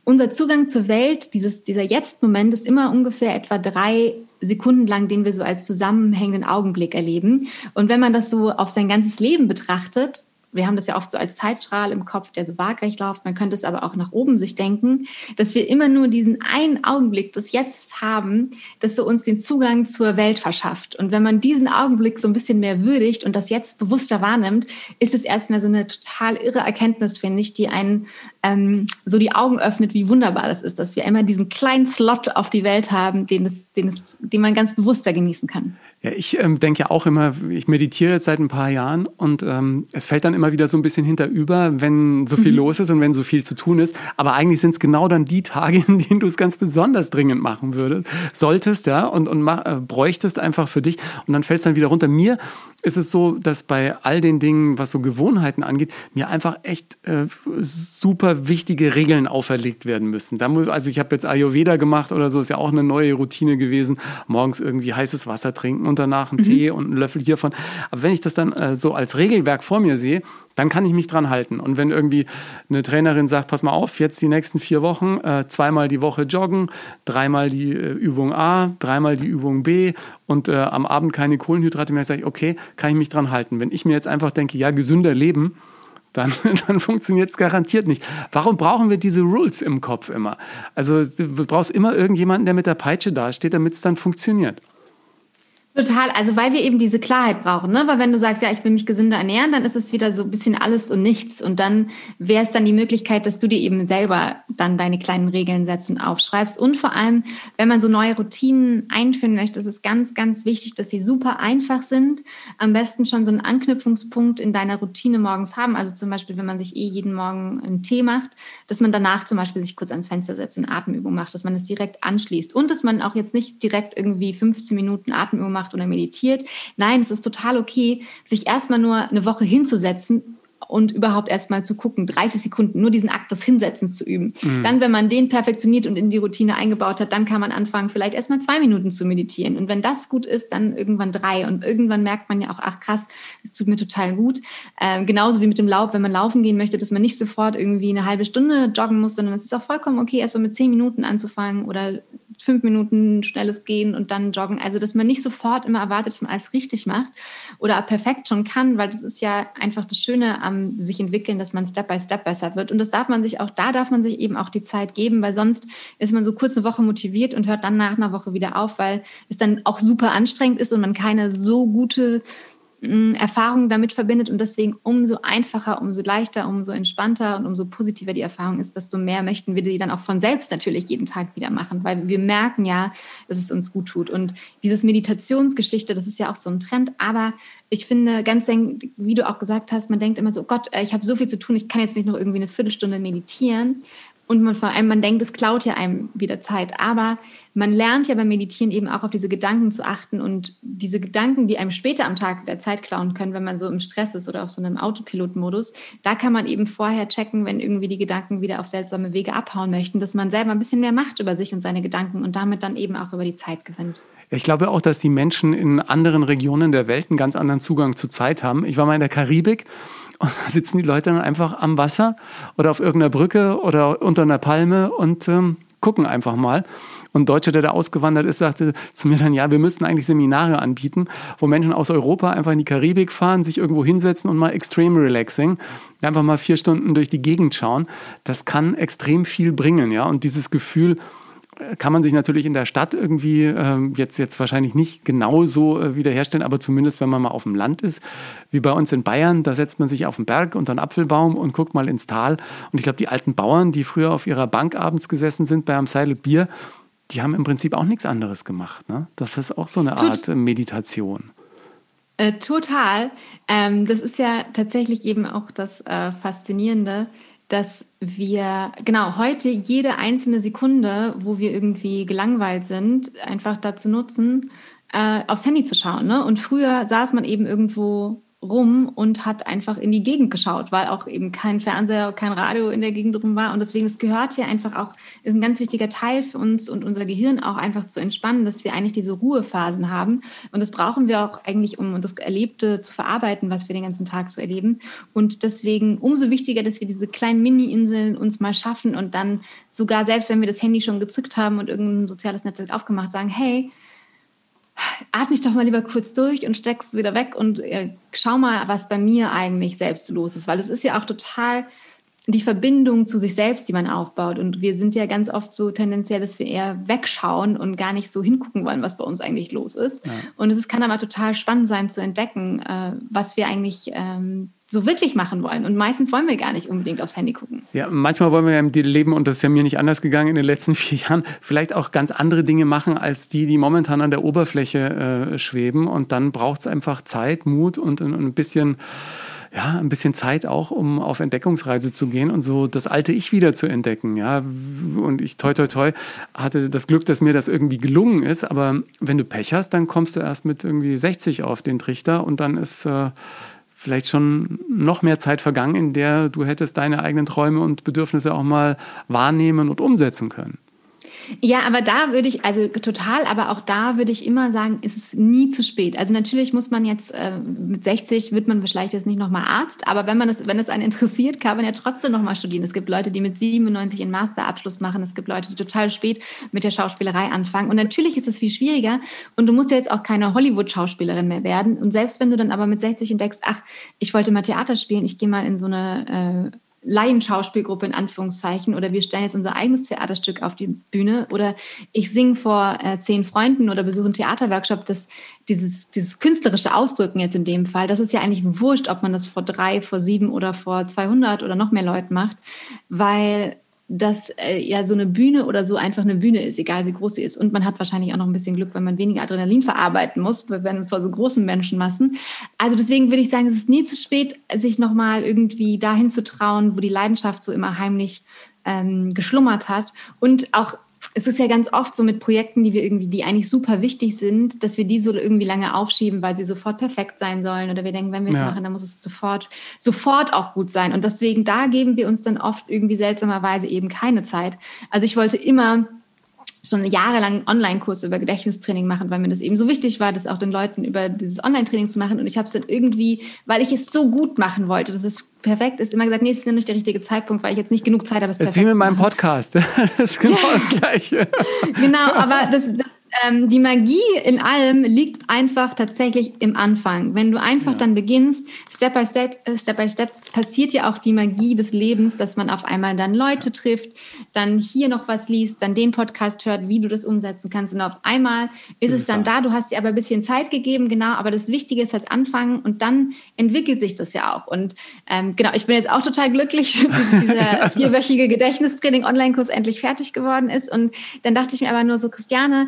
B: unser Zugang zur Welt, dieses, dieser Jetzt-Moment ist immer ungefähr etwa drei Sekunden lang, den wir so als zusammenhängenden Augenblick erleben. Und wenn man das so auf sein ganzes Leben betrachtet, wir haben das ja oft so als Zeitstrahl im Kopf, der so waagrecht läuft. Man könnte es aber auch nach oben sich denken, dass wir immer nur diesen einen Augenblick des Jetzt haben, das so uns den Zugang zur Welt verschafft. Und wenn man diesen Augenblick so ein bisschen mehr würdigt und das Jetzt bewusster wahrnimmt, ist es erstmal so eine total irre Erkenntnis, finde ich, die einen ähm, so die Augen öffnet, wie wunderbar das ist, dass wir immer diesen kleinen Slot auf die Welt haben, den, es, den, es, den man ganz bewusster genießen kann.
A: Ja, ich ähm, denke ja auch immer, ich meditiere jetzt seit ein paar Jahren und ähm, es fällt dann immer wieder so ein bisschen hinterüber, wenn so viel mhm. los ist und wenn so viel zu tun ist. Aber eigentlich sind es genau dann die Tage, in denen du es ganz besonders dringend machen würdest, solltest, ja, und, und mach, äh, bräuchtest einfach für dich. Und dann fällt es dann wieder runter. Mir ist es so, dass bei all den Dingen, was so Gewohnheiten angeht, mir einfach echt äh, super wichtige Regeln auferlegt werden müssen. Da muss, also ich habe jetzt Ayurveda gemacht oder so, ist ja auch eine neue Routine gewesen. Morgens irgendwie heißes Wasser trinken und danach einen mhm. Tee und einen Löffel hiervon. Aber wenn ich das dann äh, so als Regelwerk vor mir sehe, dann kann ich mich dran halten. Und wenn irgendwie eine Trainerin sagt, pass mal auf, jetzt die nächsten vier Wochen, äh, zweimal die Woche joggen, dreimal die äh, Übung A, dreimal die Übung B und äh, am Abend keine Kohlenhydrate mehr, sage ich, okay, kann ich mich dran halten. Wenn ich mir jetzt einfach denke, ja, gesünder leben, dann, dann funktioniert es garantiert nicht. Warum brauchen wir diese Rules im Kopf immer? Also du brauchst immer irgendjemanden, der mit der Peitsche dasteht, damit es dann funktioniert.
B: Total, also weil wir eben diese Klarheit brauchen, ne? Weil wenn du sagst, ja, ich will mich gesünder ernähren, dann ist es wieder so ein bisschen alles und nichts. Und dann wäre es dann die Möglichkeit, dass du dir eben selber dann deine kleinen Regeln setzt und aufschreibst. Und vor allem, wenn man so neue Routinen einführen möchte, ist es ganz, ganz wichtig, dass sie super einfach sind. Am besten schon so einen Anknüpfungspunkt in deiner Routine morgens haben. Also zum Beispiel, wenn man sich eh jeden Morgen einen Tee macht, dass man danach zum Beispiel sich kurz ans Fenster setzt und Atemübung macht, dass man es direkt anschließt. Und dass man auch jetzt nicht direkt irgendwie 15 Minuten Atemübung macht macht oder meditiert. Nein, es ist total okay, sich erstmal nur eine Woche hinzusetzen und überhaupt erstmal zu gucken, 30 Sekunden, nur diesen Akt des Hinsetzens zu üben. Mhm. Dann, wenn man den perfektioniert und in die Routine eingebaut hat, dann kann man anfangen, vielleicht erstmal zwei Minuten zu meditieren. Und wenn das gut ist, dann irgendwann drei. Und irgendwann merkt man ja auch, ach krass, es tut mir total gut. Äh, genauso wie mit dem Lauf, wenn man laufen gehen möchte, dass man nicht sofort irgendwie eine halbe Stunde joggen muss, sondern es ist auch vollkommen okay, erstmal mit zehn Minuten anzufangen oder fünf Minuten schnelles Gehen und dann joggen. Also, dass man nicht sofort immer erwartet, dass man alles richtig macht oder perfekt schon kann, weil das ist ja einfach das Schöne am sich entwickeln, dass man Step by Step besser wird. Und das darf man sich auch, da darf man sich eben auch die Zeit geben, weil sonst ist man so kurz eine Woche motiviert und hört dann nach einer Woche wieder auf, weil es dann auch super anstrengend ist und man keine so gute Erfahrung damit verbindet und deswegen umso einfacher, umso leichter, umso entspannter und umso positiver die Erfahrung ist, desto mehr möchten wir die dann auch von selbst natürlich jeden Tag wieder machen, weil wir merken ja, dass es uns gut tut. Und dieses Meditationsgeschichte, das ist ja auch so ein Trend, aber ich finde ganz, wie du auch gesagt hast, man denkt immer so, oh Gott, äh, ich habe so viel zu tun, ich kann jetzt nicht noch irgendwie eine Viertelstunde meditieren. Und man vor allem, man denkt, es klaut ja einem wieder Zeit. Aber man lernt ja beim Meditieren eben auch auf diese Gedanken zu achten und diese Gedanken, die einem später am Tag der Zeit klauen können, wenn man so im Stress ist oder auf so einem Autopilot-Modus, da kann man eben vorher checken, wenn irgendwie die Gedanken wieder auf seltsame Wege abhauen möchten, dass man selber ein bisschen mehr Macht über sich und seine Gedanken und damit dann eben auch über die Zeit gewinnt.
A: Ich glaube auch, dass die Menschen in anderen Regionen der Welt einen ganz anderen Zugang zu Zeit haben. Ich war mal in der Karibik und da sitzen die Leute dann einfach am Wasser oder auf irgendeiner Brücke oder unter einer Palme und ähm, gucken einfach mal. Und ein Deutscher, der da ausgewandert ist, sagte zu mir dann, ja, wir müssten eigentlich Seminare anbieten, wo Menschen aus Europa einfach in die Karibik fahren, sich irgendwo hinsetzen und mal extreme relaxing, einfach mal vier Stunden durch die Gegend schauen. Das kann extrem viel bringen, ja. Und dieses Gefühl, kann man sich natürlich in der Stadt irgendwie ähm, jetzt, jetzt wahrscheinlich nicht genauso äh, wiederherstellen, aber zumindest wenn man mal auf dem Land ist, wie bei uns in Bayern, da setzt man sich auf den Berg unter einen Apfelbaum und guckt mal ins Tal. Und ich glaube, die alten Bauern, die früher auf ihrer Bank abends gesessen sind bei einem Seidel Bier, die haben im Prinzip auch nichts anderes gemacht. Ne? Das ist auch so eine Art Tot Meditation.
B: Äh, total. Ähm, das ist ja tatsächlich eben auch das äh, Faszinierende dass wir genau heute jede einzelne Sekunde, wo wir irgendwie gelangweilt sind, einfach dazu nutzen, äh, aufs Handy zu schauen. Ne? Und früher saß man eben irgendwo rum und hat einfach in die Gegend geschaut, weil auch eben kein Fernseher, kein Radio in der Gegend rum war. Und deswegen, es gehört hier einfach auch, ist ein ganz wichtiger Teil für uns und unser Gehirn auch einfach zu entspannen, dass wir eigentlich diese Ruhephasen haben. Und das brauchen wir auch eigentlich, um das Erlebte zu verarbeiten, was wir den ganzen Tag so erleben. Und deswegen umso wichtiger, dass wir diese kleinen Mini-Inseln uns mal schaffen und dann sogar, selbst wenn wir das Handy schon gezückt haben und irgendein soziales Netzwerk aufgemacht, sagen, hey, atme ich doch mal lieber kurz durch und steck's wieder weg und äh, schau mal, was bei mir eigentlich selbst los ist. Weil es ist ja auch total die Verbindung zu sich selbst, die man aufbaut. Und wir sind ja ganz oft so tendenziell, dass wir eher wegschauen und gar nicht so hingucken wollen, was bei uns eigentlich los ist. Ja. Und es kann aber total spannend sein zu entdecken, äh, was wir eigentlich ähm, so wirklich machen wollen. Und meistens wollen wir gar nicht unbedingt aufs Handy gucken.
A: Ja, manchmal wollen wir ja im leben, und das ist ja mir nicht anders gegangen in den letzten vier Jahren, vielleicht auch ganz andere Dinge machen, als die, die momentan an der Oberfläche äh, schweben. Und dann braucht es einfach Zeit, Mut und, und ein bisschen ja, ein bisschen Zeit auch, um auf Entdeckungsreise zu gehen und so das alte Ich wieder zu entdecken. Ja, und ich toi toi toi hatte das Glück, dass mir das irgendwie gelungen ist. Aber wenn du Pech hast, dann kommst du erst mit irgendwie 60 auf den Trichter und dann ist äh, vielleicht schon noch mehr Zeit vergangen, in der du hättest deine eigenen Träume und Bedürfnisse auch mal wahrnehmen und umsetzen können.
B: Ja, aber da würde ich, also total, aber auch da würde ich immer sagen, ist es nie zu spät. Also natürlich muss man jetzt, äh, mit 60 wird man vielleicht jetzt nicht nochmal Arzt, aber wenn man es, wenn es einen interessiert, kann man ja trotzdem nochmal studieren. Es gibt Leute, die mit 97 einen Masterabschluss machen. Es gibt Leute, die total spät mit der Schauspielerei anfangen. Und natürlich ist es viel schwieriger. Und du musst ja jetzt auch keine Hollywood-Schauspielerin mehr werden. Und selbst wenn du dann aber mit 60 entdeckst, ach, ich wollte mal Theater spielen, ich gehe mal in so eine äh, Laienschauspielgruppe in Anführungszeichen oder wir stellen jetzt unser eigenes Theaterstück auf die Bühne oder ich singe vor äh, zehn Freunden oder besuche einen Theaterworkshop, das, dieses, dieses künstlerische Ausdrücken jetzt in dem Fall, das ist ja eigentlich wurscht, ob man das vor drei, vor sieben oder vor 200 oder noch mehr Leuten macht, weil dass äh, ja so eine Bühne oder so einfach eine Bühne ist, egal wie groß sie ist. Und man hat wahrscheinlich auch noch ein bisschen Glück, wenn man weniger Adrenalin verarbeiten muss, wenn vor so großen Menschenmassen. Also deswegen würde ich sagen, es ist nie zu spät, sich nochmal irgendwie dahin zu trauen, wo die Leidenschaft so immer heimlich ähm, geschlummert hat. Und auch es ist ja ganz oft so mit Projekten, die wir irgendwie, die eigentlich super wichtig sind, dass wir die so irgendwie lange aufschieben, weil sie sofort perfekt sein sollen. Oder wir denken, wenn wir es ja. machen, dann muss es sofort, sofort auch gut sein. Und deswegen, da geben wir uns dann oft irgendwie seltsamerweise eben keine Zeit. Also ich wollte immer schon jahrelang Online-Kurs über Gedächtnistraining machen, weil mir das eben so wichtig war, das auch den Leuten über dieses Online-Training zu machen. Und ich habe es dann irgendwie, weil ich es so gut machen wollte, dass es perfekt ist, immer gesagt, nee, es ist nicht der richtige Zeitpunkt, weil ich jetzt nicht genug Zeit habe,
A: es perfekt Das ist wie mit meinem Podcast. Das ist genau ja. das Gleiche.
B: Genau, aber das, das ähm, die Magie in allem liegt einfach tatsächlich im Anfang. Wenn du einfach ja. dann beginnst, Step by Step, äh, Step by Step, passiert ja auch die Magie des Lebens, dass man auf einmal dann Leute trifft, dann hier noch was liest, dann den Podcast hört, wie du das umsetzen kannst. Und auf einmal ist, es dann da. Du hast dir aber ein bisschen Zeit gegeben, genau. Aber das Wichtige ist als Anfangen und dann entwickelt sich das ja auch. Und ähm, genau, ich bin jetzt auch total glücklich, dass dieser vierwöchige Gedächtnistraining Online-Kurs endlich fertig geworden ist. Und dann dachte ich mir aber nur so, Christiane,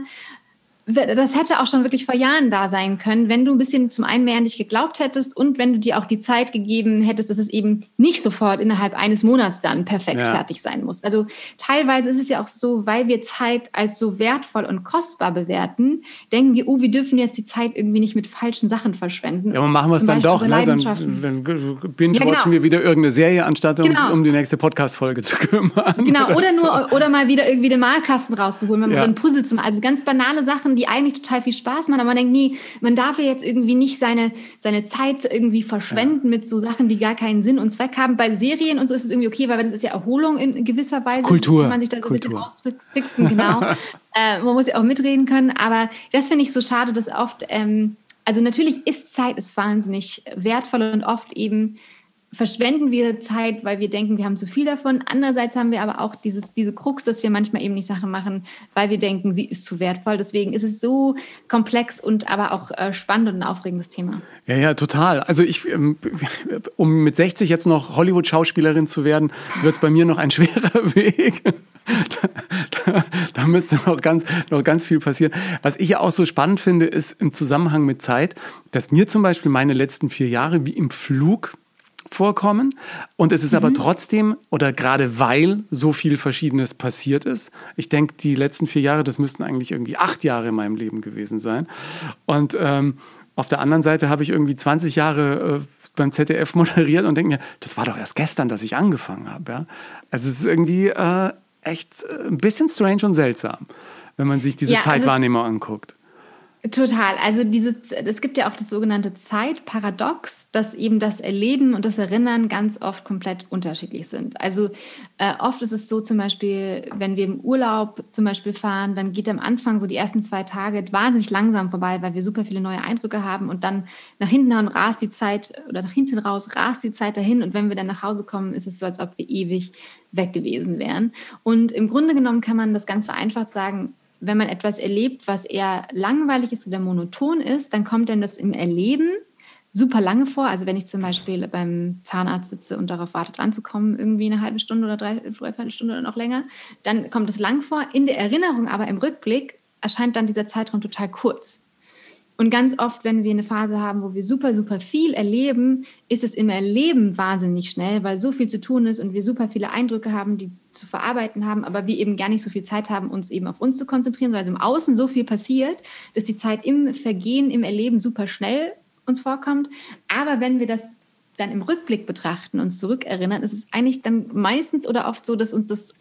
B: das hätte auch schon wirklich vor Jahren da sein können, wenn du ein bisschen zum einen mehr an dich geglaubt hättest und wenn du dir auch die Zeit gegeben hättest, dass es eben nicht sofort innerhalb eines Monats dann perfekt ja. fertig sein muss. Also teilweise ist es ja auch so, weil wir Zeit als so wertvoll und kostbar bewerten, denken wir, oh, wir dürfen jetzt die Zeit irgendwie nicht mit falschen Sachen verschwenden.
A: Ja, aber machen wir es dann doch, ne? Dann, dann binge-watchen ja, genau. wir wieder irgendeine Serie, anstatt genau. uns um die nächste Podcast-Folge zu kümmern.
B: Genau, oder, oder nur, oder mal wieder irgendwie den Malkasten rauszuholen, mal ja. ein Puzzle zu machen. Also ganz banale Sachen, Sachen, die eigentlich total viel Spaß machen, aber man denkt, nee, man darf ja jetzt irgendwie nicht seine, seine Zeit irgendwie verschwenden ja. mit so Sachen, die gar keinen Sinn und Zweck haben. Bei Serien und so ist es irgendwie okay, weil das ist ja Erholung in gewisser Weise.
A: Kultur.
B: Kann man sich da so Kultur. ein bisschen austricksen, genau. äh, man muss ja auch mitreden können, aber das finde ich so schade, dass oft, ähm, also natürlich ist Zeit ist wahnsinnig wertvoll und oft eben verschwenden wir Zeit, weil wir denken, wir haben zu viel davon. Andererseits haben wir aber auch dieses, diese Krux, dass wir manchmal eben nicht Sachen machen, weil wir denken, sie ist zu wertvoll. Deswegen ist es so komplex und aber auch äh, spannend und ein aufregendes Thema.
A: Ja, ja, total. Also ich, ähm, um mit 60 jetzt noch Hollywood-Schauspielerin zu werden, wird es bei mir noch ein schwerer Weg. Da, da, da, müsste noch ganz, noch ganz viel passieren. Was ich ja auch so spannend finde, ist im Zusammenhang mit Zeit, dass mir zum Beispiel meine letzten vier Jahre wie im Flug vorkommen. Und es ist mhm. aber trotzdem oder gerade weil so viel Verschiedenes passiert ist. Ich denke, die letzten vier Jahre, das müssten eigentlich irgendwie acht Jahre in meinem Leben gewesen sein. Und ähm, auf der anderen Seite habe ich irgendwie 20 Jahre äh, beim ZDF moderiert und denke mir, das war doch erst gestern, dass ich angefangen habe. Ja? Also es ist irgendwie äh, echt äh, ein bisschen strange und seltsam, wenn man sich diese ja, Zeitwahrnehmung anguckt.
B: Total. Also dieses, es gibt ja auch das sogenannte Zeitparadox, dass eben das Erleben und das Erinnern ganz oft komplett unterschiedlich sind. Also äh, oft ist es so zum Beispiel, wenn wir im Urlaub zum Beispiel fahren, dann geht am Anfang so die ersten zwei Tage wahnsinnig langsam vorbei, weil wir super viele neue Eindrücke haben und dann nach hinten rast die Zeit oder nach hinten raus rast die Zeit dahin und wenn wir dann nach Hause kommen, ist es so, als ob wir ewig weg gewesen wären. Und im Grunde genommen kann man das ganz vereinfacht sagen, wenn man etwas erlebt, was eher langweilig ist oder monoton ist, dann kommt dann das im Erleben super lange vor. Also wenn ich zum Beispiel beim Zahnarzt sitze und darauf warte, dran zu kommen, irgendwie eine halbe Stunde oder drei, dreiviertel Stunde oder noch länger, dann kommt es lang vor. In der Erinnerung, aber im Rückblick erscheint dann dieser Zeitraum total kurz. Und ganz oft, wenn wir eine Phase haben, wo wir super, super viel erleben, ist es im Erleben wahnsinnig schnell, weil so viel zu tun ist und wir super viele Eindrücke haben, die zu verarbeiten haben, aber wir eben gar nicht so viel Zeit haben, uns eben auf uns zu konzentrieren, weil es im Außen so viel passiert, dass die Zeit im Vergehen, im Erleben super schnell uns vorkommt. Aber wenn wir das dann im Rückblick betrachten, uns zurückerinnern, ist es eigentlich dann meistens oder oft so, dass uns das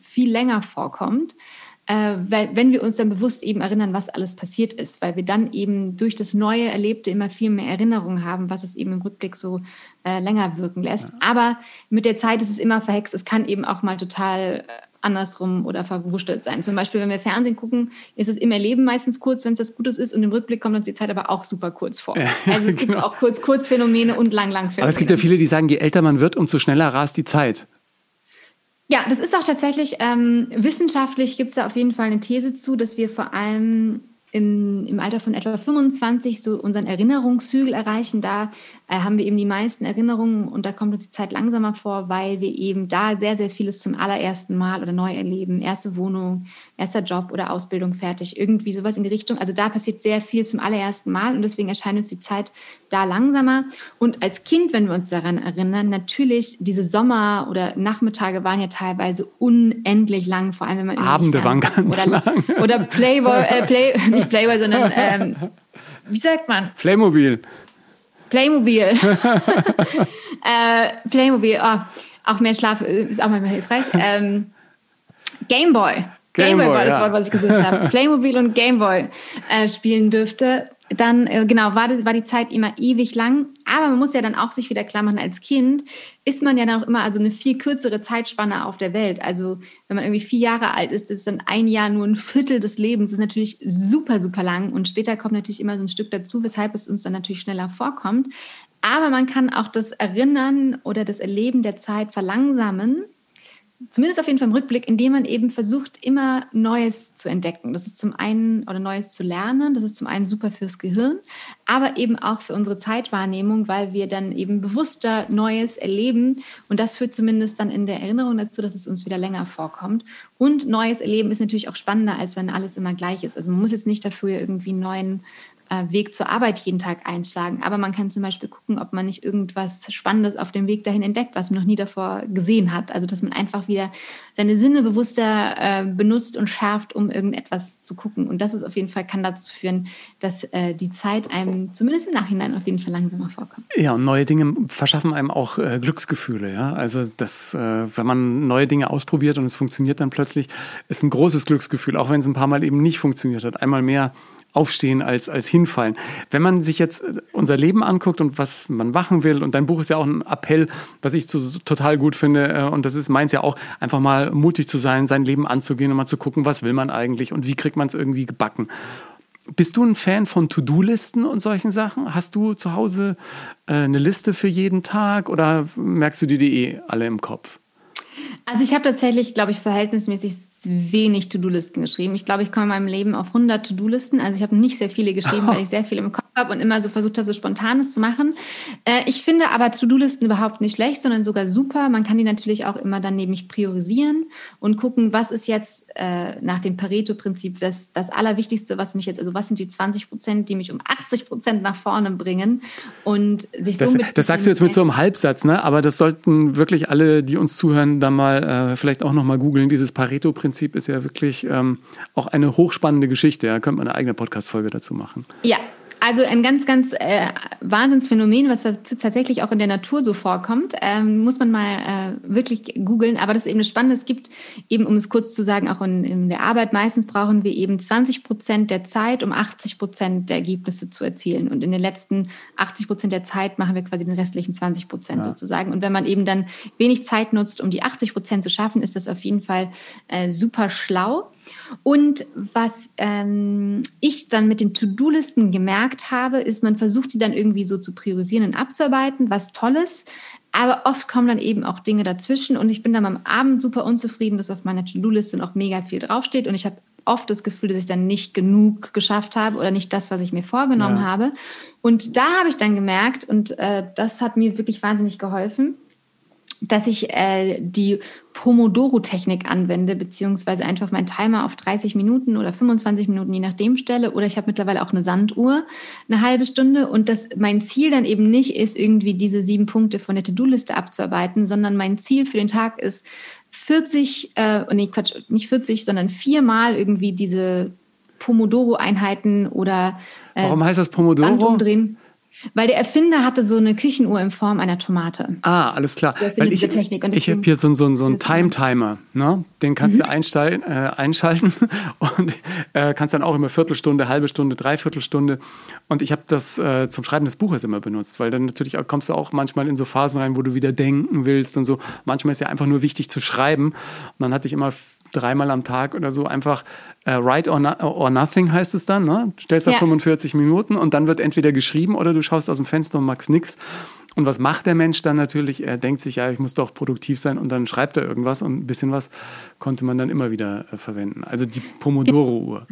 B: viel länger vorkommt äh, weil, wenn wir uns dann bewusst eben erinnern, was alles passiert ist, weil wir dann eben durch das neue Erlebte immer viel mehr Erinnerungen haben, was es eben im Rückblick so äh, länger wirken lässt. Ja. Aber mit der Zeit ist es immer verhext. Es kann eben auch mal total äh, andersrum oder verwurschtelt sein. Zum Beispiel, wenn wir Fernsehen gucken, ist es im Erleben meistens kurz, wenn es das Gutes ist und im Rückblick kommt uns die Zeit aber auch super kurz vor. Ja, also es genau. gibt auch kurz-kurz-Phänomene und lang-lang-Phänomene.
A: Aber es gibt ja viele, die sagen, je älter man wird, umso schneller rast die Zeit.
B: Ja, das ist auch tatsächlich ähm, wissenschaftlich gibt es da auf jeden Fall eine These zu, dass wir vor allem im, im Alter von etwa 25 so unseren Erinnerungshügel erreichen. Da äh, haben wir eben die meisten Erinnerungen und da kommt uns die Zeit langsamer vor, weil wir eben da sehr, sehr vieles zum allerersten Mal oder neu erleben. Erste Wohnung, erster Job oder Ausbildung fertig, irgendwie sowas in die Richtung. Also da passiert sehr viel zum allerersten Mal und deswegen erscheint uns die Zeit da langsamer. Und als Kind, wenn wir uns daran erinnern, natürlich diese Sommer oder Nachmittage waren ja teilweise unendlich lang, vor allem wenn man
A: Abende waren ganz
B: oder,
A: lang.
B: Oder Playboy, äh, Play, nicht Playboy, sondern ähm, wie sagt man?
A: Playmobil.
B: Playmobil. äh, Playmobil, oh, auch mehr Schlaf ist auch manchmal hilfreich. Ähm, Gameboy. Gameboy war das. Wort, was ich gesucht habe. Playmobil und Gameboy äh, spielen dürfte dann, äh, genau, war, das, war die Zeit immer ewig lang. Aber man muss ja dann auch sich wieder klar machen, als Kind ist man ja dann auch immer also eine viel kürzere Zeitspanne auf der Welt. Also wenn man irgendwie vier Jahre alt ist, ist dann ein Jahr nur ein Viertel des Lebens. Das ist natürlich super, super lang. Und später kommt natürlich immer so ein Stück dazu, weshalb es uns dann natürlich schneller vorkommt. Aber man kann auch das Erinnern oder das Erleben der Zeit verlangsamen zumindest auf jeden Fall im Rückblick, indem man eben versucht, immer Neues zu entdecken. Das ist zum einen, oder Neues zu lernen, das ist zum einen super fürs Gehirn, aber eben auch für unsere Zeitwahrnehmung, weil wir dann eben bewusster Neues erleben und das führt zumindest dann in der Erinnerung dazu, dass es uns wieder länger vorkommt. Und Neues erleben ist natürlich auch spannender, als wenn alles immer gleich ist. Also man muss jetzt nicht dafür irgendwie einen neuen Weg zur Arbeit jeden Tag einschlagen. Aber man kann zum Beispiel gucken, ob man nicht irgendwas Spannendes auf dem Weg dahin entdeckt, was man noch nie davor gesehen hat. Also dass man einfach wieder seine Sinne bewusster äh, benutzt und schärft, um irgendetwas zu gucken. Und das ist auf jeden Fall, kann dazu führen, dass äh, die Zeit einem zumindest im Nachhinein auf jeden Fall langsamer vorkommt.
A: Ja, und neue Dinge verschaffen einem auch äh, Glücksgefühle. Ja? Also das, äh, wenn man neue Dinge ausprobiert und es funktioniert dann plötzlich, ist ein großes Glücksgefühl, auch wenn es ein paar Mal eben nicht funktioniert hat. Einmal mehr aufstehen als, als hinfallen. Wenn man sich jetzt äh, unser Leben anguckt und was man machen will, und dein Buch ist ja auch ein Appell, was ich total gut finde, äh, und das ist meins ja auch, einfach mal mutig zu sein, sein Leben anzugehen und mal zu gucken, was will man eigentlich und wie kriegt man es irgendwie gebacken. Bist du ein Fan von To-Do-Listen und solchen Sachen? Hast du zu Hause äh, eine Liste für jeden Tag oder merkst du die die eh alle im Kopf?
B: Also ich habe tatsächlich, glaube ich, verhältnismäßig wenig To-Do-Listen geschrieben. Ich glaube, ich komme in meinem Leben auf 100 To-Do-Listen. Also ich habe nicht sehr viele geschrieben, weil ich sehr viel im Kopf habe und immer so versucht habe, so Spontanes zu machen. Äh, ich finde aber To-Do-Listen überhaupt nicht schlecht, sondern sogar super. Man kann die natürlich auch immer dann nämlich priorisieren und gucken, was ist jetzt äh, nach dem Pareto-Prinzip das, das Allerwichtigste, was mich jetzt, also was sind die 20 Prozent, die mich um 80 Prozent nach vorne bringen und sich
A: das,
B: so
A: Das sagst du jetzt mit so einem Halbsatz, ne? Aber das sollten wirklich alle, die uns zuhören, da mal äh, vielleicht auch nochmal googeln. Dieses Pareto-Prinzip ist ja wirklich ähm, auch eine hochspannende Geschichte. Da ja? könnte man eine eigene Podcast-Folge dazu machen.
B: Ja, also ein ganz, ganz äh, Wahnsinnsphänomen, was tatsächlich auch in der Natur so vorkommt, ähm, muss man mal äh, wirklich googeln. Aber das ist eben das Spannende. Es gibt eben, um es kurz zu sagen, auch in, in der Arbeit, meistens brauchen wir eben 20 Prozent der Zeit, um 80 Prozent der Ergebnisse zu erzielen. Und in den letzten 80 Prozent der Zeit machen wir quasi den restlichen 20 Prozent ja. sozusagen. Und wenn man eben dann wenig Zeit nutzt, um die 80 Prozent zu schaffen, ist das auf jeden Fall äh, super schlau. Und was ähm, ich dann mit den To-Do-Listen gemerkt habe, ist, man versucht die dann irgendwie so zu priorisieren und abzuarbeiten, was Tolles. Aber oft kommen dann eben auch Dinge dazwischen und ich bin dann am Abend super unzufrieden, dass auf meiner To-Do-Liste noch mega viel draufsteht und ich habe oft das Gefühl, dass ich dann nicht genug geschafft habe oder nicht das, was ich mir vorgenommen ja. habe. Und da habe ich dann gemerkt, und äh, das hat mir wirklich wahnsinnig geholfen, dass ich äh, die Pomodoro-Technik anwende, beziehungsweise einfach meinen Timer auf 30 Minuten oder 25 Minuten, je nachdem stelle. Oder ich habe mittlerweile auch eine Sanduhr, eine halbe Stunde. Und dass mein Ziel dann eben nicht ist, irgendwie diese sieben Punkte von der To-Do-Liste abzuarbeiten, sondern mein Ziel für den Tag ist, 40, äh, nee, Quatsch, nicht 40, sondern viermal irgendwie diese Pomodoro-Einheiten oder
A: äh, Warum heißt das Pomodoro?
B: Drehen. Weil der Erfinder hatte so eine Küchenuhr in Form einer Tomate.
A: Ah, alles klar. Weil ich ich habe hier so, so, so einen Time-Timer. Ne? Den kannst mhm. du einstellen, äh, einschalten und äh, kannst dann auch immer Viertelstunde, halbe Stunde, Dreiviertelstunde. Und ich habe das äh, zum Schreiben des Buches immer benutzt, weil dann natürlich auch, kommst du auch manchmal in so Phasen rein, wo du wieder denken willst und so. Manchmal ist ja einfach nur wichtig zu schreiben. Und dann hatte ich immer dreimal am Tag oder so einfach äh, Write or, no or Nothing heißt es dann. Ne? Stellst da ja. 45 Minuten und dann wird entweder geschrieben oder du schaust aus dem Fenster und magst nichts. Und was macht der Mensch dann natürlich? Er denkt sich, ja, ich muss doch produktiv sein und dann schreibt er irgendwas und ein bisschen was konnte man dann immer wieder äh, verwenden. Also die Pomodoro-Uhr.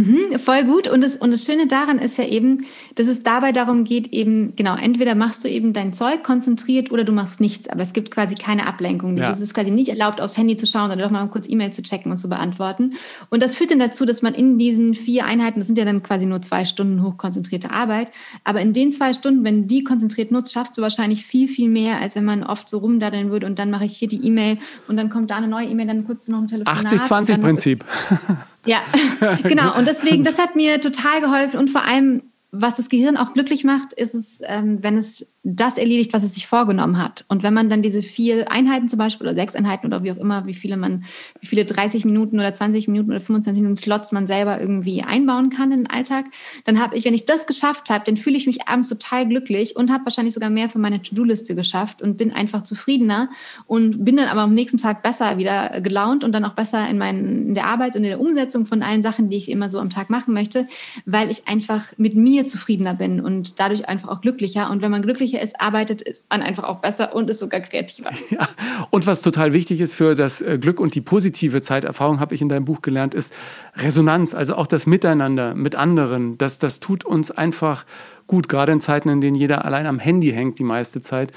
B: Mhm, voll gut. Und das, und das Schöne daran ist ja eben, dass es dabei darum geht, eben, genau, entweder machst du eben dein Zeug konzentriert oder du machst nichts, aber es gibt quasi keine Ablenkung. Ja. Es ist quasi nicht erlaubt, aufs Handy zu schauen oder doch mal kurz E-Mail zu checken und zu beantworten. Und das führt dann dazu, dass man in diesen vier Einheiten, das sind ja dann quasi nur zwei Stunden hochkonzentrierte Arbeit, aber in den zwei Stunden, wenn du die konzentriert nutzt, schaffst du wahrscheinlich viel, viel mehr, als wenn man oft so rumdaddeln würde und dann mache ich hier die E-Mail und dann kommt da eine neue E-Mail, dann kurz noch ein Telefonat.
A: 80-20-Prinzip.
B: Ja, genau. Und deswegen, das hat mir total geholfen und vor allem was das Gehirn auch glücklich macht, ist es, ähm, wenn es das erledigt, was es sich vorgenommen hat. Und wenn man dann diese vier Einheiten zum Beispiel oder sechs Einheiten oder wie auch immer, wie viele man, wie viele 30 Minuten oder 20 Minuten oder 25 Minuten Slots man selber irgendwie einbauen kann in den Alltag, dann habe ich, wenn ich das geschafft habe, dann fühle ich mich abends total glücklich und habe wahrscheinlich sogar mehr für meine To-Do-Liste geschafft und bin einfach zufriedener und bin dann aber am nächsten Tag besser wieder gelaunt und dann auch besser in, meinen, in der Arbeit und in der Umsetzung von allen Sachen, die ich immer so am Tag machen möchte, weil ich einfach mit mir zufriedener bin und dadurch einfach auch glücklicher. Und wenn man glücklich glücklicher ist, arbeitet man einfach auch besser und ist sogar kreativer.
A: Ja. Und was total wichtig ist für das äh, Glück und die positive Zeiterfahrung, habe ich in deinem Buch gelernt, ist Resonanz, also auch das Miteinander mit anderen. Das, das tut uns einfach gut, gerade in Zeiten, in denen jeder allein am Handy hängt die meiste Zeit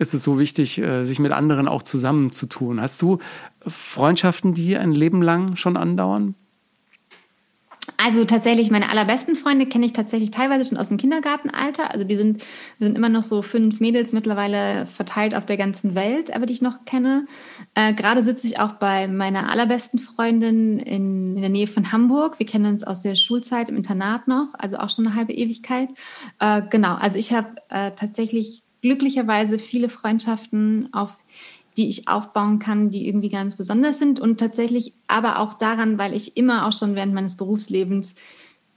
A: ist es so wichtig, äh, sich mit anderen auch zusammenzutun. Hast du Freundschaften, die ein Leben lang schon andauern?
B: Also tatsächlich, meine allerbesten Freunde kenne ich tatsächlich teilweise schon aus dem Kindergartenalter. Also die sind, wir sind immer noch so fünf Mädels mittlerweile verteilt auf der ganzen Welt, aber die ich noch kenne. Äh, Gerade sitze ich auch bei meiner allerbesten Freundin in, in, der Nähe von Hamburg. Wir kennen uns aus der Schulzeit im Internat noch, also auch schon eine halbe Ewigkeit. Äh, genau, also ich habe äh, tatsächlich glücklicherweise viele Freundschaften auf die ich aufbauen kann, die irgendwie ganz besonders sind und tatsächlich aber auch daran, weil ich immer auch schon während meines Berufslebens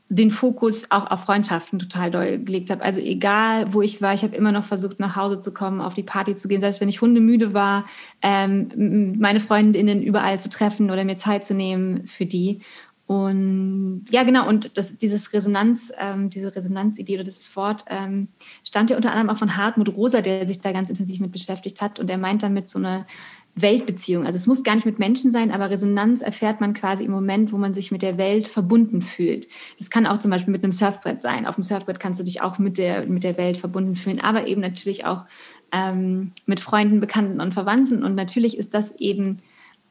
B: den Fokus auch auf Freundschaften total doll gelegt habe. Also egal, wo ich war, ich habe immer noch versucht, nach Hause zu kommen, auf die Party zu gehen, selbst wenn ich hundemüde war, ähm, meine Freundinnen überall zu treffen oder mir Zeit zu nehmen für die. Und ja, genau, und das, dieses Resonanz, ähm, diese Resonanzidee oder dieses Wort ähm, stammt ja unter anderem auch von Hartmut Rosa, der sich da ganz intensiv mit beschäftigt hat. Und er meint damit so eine Weltbeziehung. Also es muss gar nicht mit Menschen sein, aber Resonanz erfährt man quasi im Moment, wo man sich mit der Welt verbunden fühlt. Das kann auch zum Beispiel mit einem Surfbrett sein. Auf dem Surfbrett kannst du dich auch mit der, mit der Welt verbunden fühlen, aber eben natürlich auch ähm, mit Freunden, Bekannten und Verwandten. Und natürlich ist das eben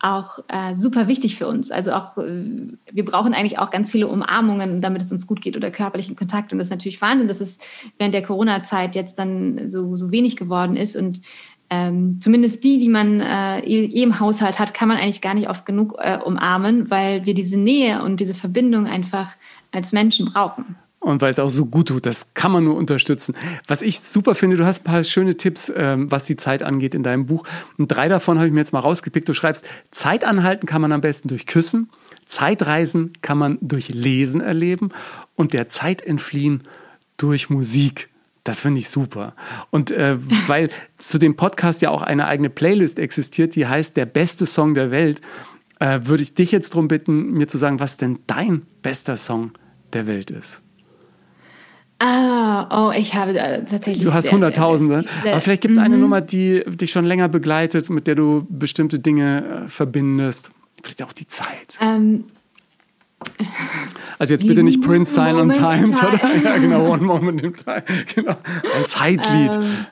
B: auch äh, super wichtig für uns. Also auch, äh, wir brauchen eigentlich auch ganz viele Umarmungen, damit es uns gut geht oder körperlichen Kontakt. Und das ist natürlich Wahnsinn, dass es während der Corona-Zeit jetzt dann so, so wenig geworden ist. Und ähm, zumindest die, die man äh, eh, im Haushalt hat, kann man eigentlich gar nicht oft genug äh, umarmen, weil wir diese Nähe und diese Verbindung einfach als Menschen brauchen
A: und weil es auch so gut tut. Das kann man nur unterstützen. Was ich super finde, du hast ein paar schöne Tipps, ähm, was die Zeit angeht in deinem Buch. Und drei davon habe ich mir jetzt mal rausgepickt. Du schreibst, Zeit anhalten kann man am besten durch Küssen, Zeitreisen kann man durch Lesen erleben und der Zeit entfliehen durch Musik. Das finde ich super. Und äh, weil zu dem Podcast ja auch eine eigene Playlist existiert, die heißt Der beste Song der Welt, äh, würde ich dich jetzt darum bitten, mir zu sagen, was denn dein bester Song der Welt ist.
B: Ah, oh, ich habe tatsächlich.
A: Du hast Hunderttausende. Aber vielleicht gibt es eine mhm. Nummer, die dich schon länger begleitet, mit der du bestimmte Dinge äh, verbindest. Vielleicht auch die Zeit. Ähm, also jetzt bitte nicht Prince Silent Times, time. oder? Ja, genau, One Moment in Time. Genau. Ein Zeitlied. Ähm,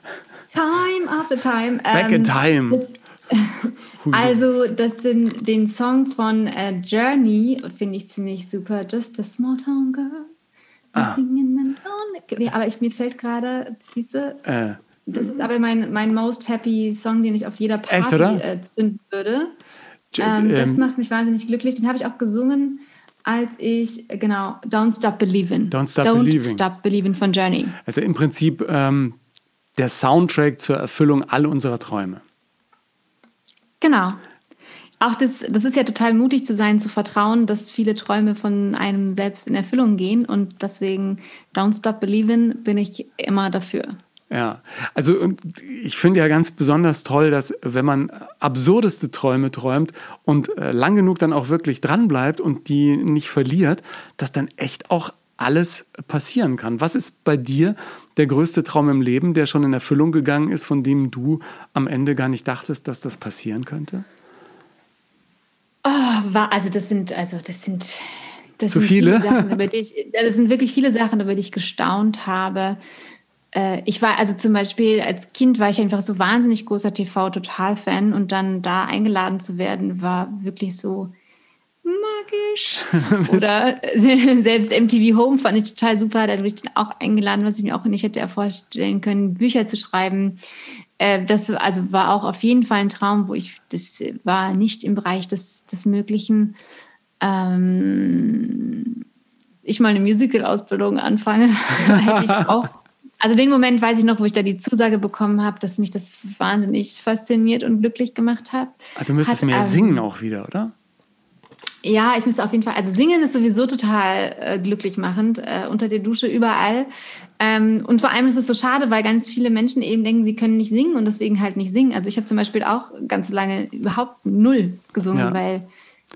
B: time after Time.
A: Back in ähm, Time.
B: Also das, den, den Song von uh, Journey finde ich ziemlich super. Just a small town girl. Ah. Aber ich, mir fällt gerade, siehste, äh. das ist aber mein, mein most happy Song, den ich auf jeder Party äh, zünden würde. Ähm, das ähm, macht mich wahnsinnig glücklich. Den habe ich auch gesungen, als ich, genau, Don't Stop Believing.
A: Don't Stop Don't Believing.
B: Stop Believing von Journey.
A: Also im Prinzip ähm, der Soundtrack zur Erfüllung all unserer Träume.
B: Genau. Auch das, das ist ja total mutig zu sein, zu vertrauen, dass viele Träume von einem selbst in Erfüllung gehen. Und deswegen, Don't Stop Believing, bin ich immer dafür.
A: Ja, also ich finde ja ganz besonders toll, dass wenn man absurdeste Träume träumt und äh, lang genug dann auch wirklich dranbleibt und die nicht verliert, dass dann echt auch alles passieren kann. Was ist bei dir der größte Traum im Leben, der schon in Erfüllung gegangen ist, von dem du am Ende gar nicht dachtest, dass das passieren könnte?
B: Oh, war, also das sind, also das sind, das
A: Zu sind viele?
B: viele Sachen, über die ich, das sind wirklich viele Sachen, über die ich gestaunt habe. Äh, ich war also zum Beispiel als Kind war ich einfach so wahnsinnig großer TV-Total-Fan und dann da eingeladen zu werden, war wirklich so magisch. Oder selbst MTV Home fand ich total super. Da wurde ich dann auch eingeladen, was ich mir auch nicht hätte vorstellen können, Bücher zu schreiben. Äh, das also war auch auf jeden Fall ein Traum, wo ich, das war nicht im Bereich des, des Möglichen. Ähm, ich mal eine Musical-Ausbildung anfange, hätte ich auch. Also den Moment weiß ich noch, wo ich da die Zusage bekommen habe, dass mich das wahnsinnig fasziniert und glücklich gemacht hat.
A: Also du müsstest hat, mehr ähm, singen auch wieder, oder?
B: Ja, ich müsste auf jeden Fall. Also singen ist sowieso total äh, glücklich machend, äh, unter der Dusche überall. Ähm, und vor allem ist es so schade, weil ganz viele Menschen eben denken, sie können nicht singen und deswegen halt nicht singen. Also ich habe zum Beispiel auch ganz lange überhaupt null gesungen, ja. weil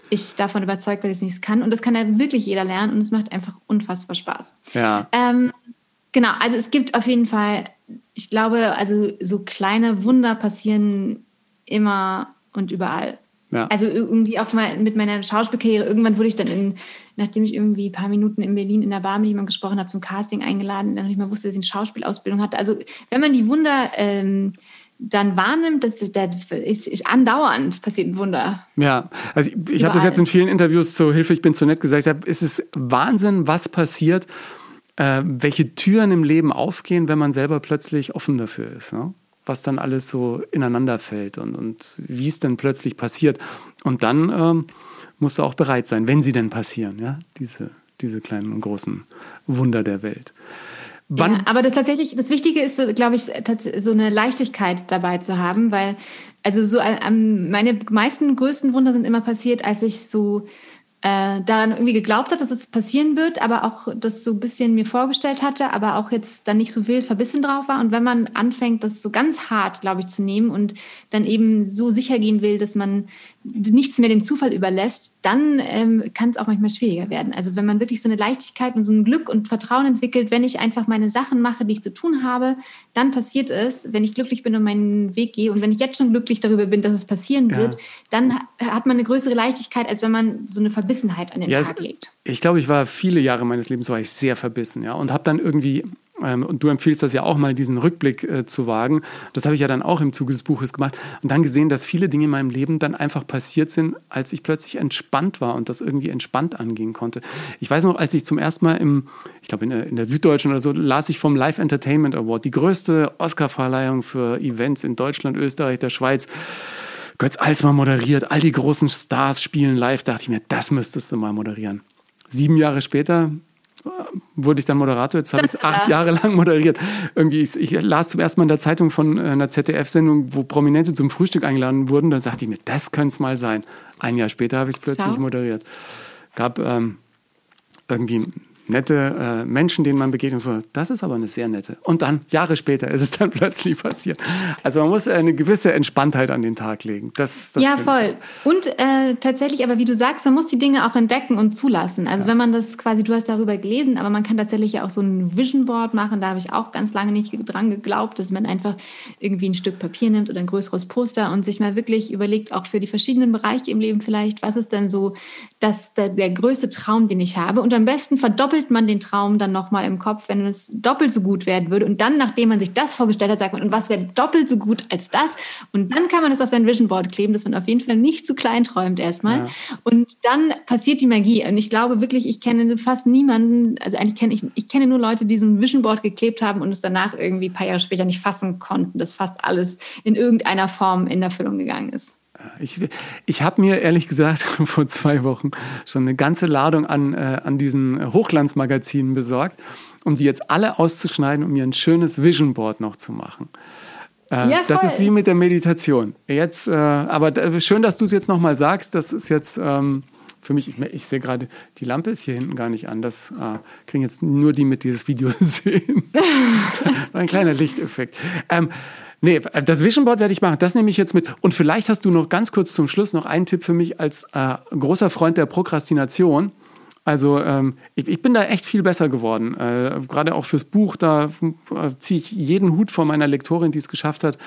B: ich davon überzeugt bin, dass ich es nicht kann. Und das kann ja wirklich jeder lernen und es macht einfach unfassbar Spaß.
A: Ja.
B: Ähm, genau, also es gibt auf jeden Fall, ich glaube, also so kleine Wunder passieren immer und überall. Ja. Also irgendwie auch mal mit meiner Schauspielkarriere. Irgendwann wurde ich dann, in, nachdem ich irgendwie ein paar Minuten in Berlin in der Bar mit jemandem gesprochen habe, zum Casting eingeladen, dann nicht mal wusste, dass ich eine Schauspielausbildung hatte. Also wenn man die Wunder ähm, dann wahrnimmt, dass das ist, ist andauernd passiert ein Wunder.
A: Ja, also ich, ich habe das jetzt in vielen Interviews zu Hilfe, ich bin zu nett gesagt, habe, es ist Wahnsinn, was passiert, äh, welche Türen im Leben aufgehen, wenn man selber plötzlich offen dafür ist. Ne? Was dann alles so ineinander fällt und, und wie es dann plötzlich passiert. Und dann ähm, musst du auch bereit sein, wenn sie denn passieren, ja, diese, diese kleinen und großen Wunder der Welt.
B: Ja, aber das tatsächlich, das Wichtige ist, glaube ich, so eine Leichtigkeit dabei zu haben, weil, also so meine meisten größten Wunder sind immer passiert, als ich so äh, daran irgendwie geglaubt hat, dass es passieren wird, aber auch das so ein bisschen mir vorgestellt hatte, aber auch jetzt dann nicht so wild verbissen drauf war. Und wenn man anfängt, das so ganz hart, glaube ich, zu nehmen und dann eben so sicher gehen will, dass man nichts mehr dem Zufall überlässt, dann ähm, kann es auch manchmal schwieriger werden. Also wenn man wirklich so eine Leichtigkeit und so ein Glück und Vertrauen entwickelt, wenn ich einfach meine Sachen mache, die ich zu tun habe, dann passiert es, wenn ich glücklich bin und meinen Weg gehe und wenn ich jetzt schon glücklich darüber bin, dass es passieren wird, ja. dann hat man eine größere Leichtigkeit, als wenn man so eine Verbissenheit an den ja, Tag legt.
A: Ich glaube, ich war viele Jahre meines Lebens war ich sehr verbissen, ja, und habe dann irgendwie und du empfiehlst das ja auch mal, diesen Rückblick äh, zu wagen. Das habe ich ja dann auch im Zuge des Buches gemacht und dann gesehen, dass viele Dinge in meinem Leben dann einfach passiert sind, als ich plötzlich entspannt war und das irgendwie entspannt angehen konnte. Ich weiß noch, als ich zum ersten Mal im, ich glaube in, in der, Süddeutschen oder so, las ich vom Live Entertainment Award, die größte Oscar-Verleihung für Events in Deutschland, Österreich, der Schweiz. Götz Alsmann moderiert, all die großen Stars spielen live, dachte ich mir, das müsstest du mal moderieren. Sieben Jahre später wurde ich dann Moderator. Jetzt habe ich es acht Jahre lang moderiert. Irgendwie, ich, ich, las zum ersten Mal in der Zeitung von äh, einer ZDF-Sendung, wo Prominente zum Frühstück eingeladen wurden. Dann sagte ich mir, das könnte es mal sein. Ein Jahr später habe ich es plötzlich Schau. moderiert. Gab ähm, irgendwie nette äh, Menschen, denen man begegnet. So, das ist aber eine sehr nette. Und dann, Jahre später, ist es dann plötzlich passiert. Also man muss eine gewisse Entspanntheit an den Tag legen. Das,
B: das ja, voll. Und äh, tatsächlich, aber wie du sagst, man muss die Dinge auch entdecken und zulassen. Also ja. wenn man das quasi, du hast darüber gelesen, aber man kann tatsächlich ja auch so ein Vision Board machen. Da habe ich auch ganz lange nicht dran geglaubt, dass man einfach irgendwie ein Stück Papier nimmt oder ein größeres Poster und sich mal wirklich überlegt, auch für die verschiedenen Bereiche im Leben vielleicht, was ist denn so das, der, der größte Traum, den ich habe. Und am besten verdoppelt doppelt man den Traum dann nochmal im Kopf, wenn es doppelt so gut werden würde. Und dann, nachdem man sich das vorgestellt hat, sagt man, und was wäre doppelt so gut als das? Und dann kann man es auf sein Vision Board kleben, dass man auf jeden Fall nicht zu klein träumt erstmal. Ja. Und dann passiert die Magie. Und ich glaube wirklich, ich kenne fast niemanden, also eigentlich kenne ich, ich kenne nur Leute, die so ein Vision Board geklebt haben und es danach irgendwie ein paar Jahre später nicht fassen konnten, dass fast alles in irgendeiner Form in Erfüllung gegangen ist.
A: Ich, ich habe mir ehrlich gesagt vor zwei Wochen schon eine ganze Ladung an, äh, an diesen Hochglanzmagazinen besorgt, um die jetzt alle auszuschneiden, um mir ein schönes Vision Board noch zu machen. Äh, ja, das ist wie mit der Meditation. Jetzt, äh, aber schön, dass du es jetzt nochmal sagst. Das ist jetzt ähm, für mich, ich, ich sehe gerade, die Lampe ist hier hinten gar nicht an. Das äh, kriegen jetzt nur die mit dieses Video sehen. ein kleiner Lichteffekt. Ähm, Nee, das Vision Board werde ich machen. Das nehme ich jetzt mit. Und vielleicht hast du noch ganz kurz zum Schluss noch einen Tipp für mich als äh, großer Freund der Prokrastination. Also ähm, ich, ich, bin da echt viel besser geworden. Äh, Gerade auch fürs Buch, da äh, ziehe ich jeden Hut vor meiner Lektorin, die es geschafft hat,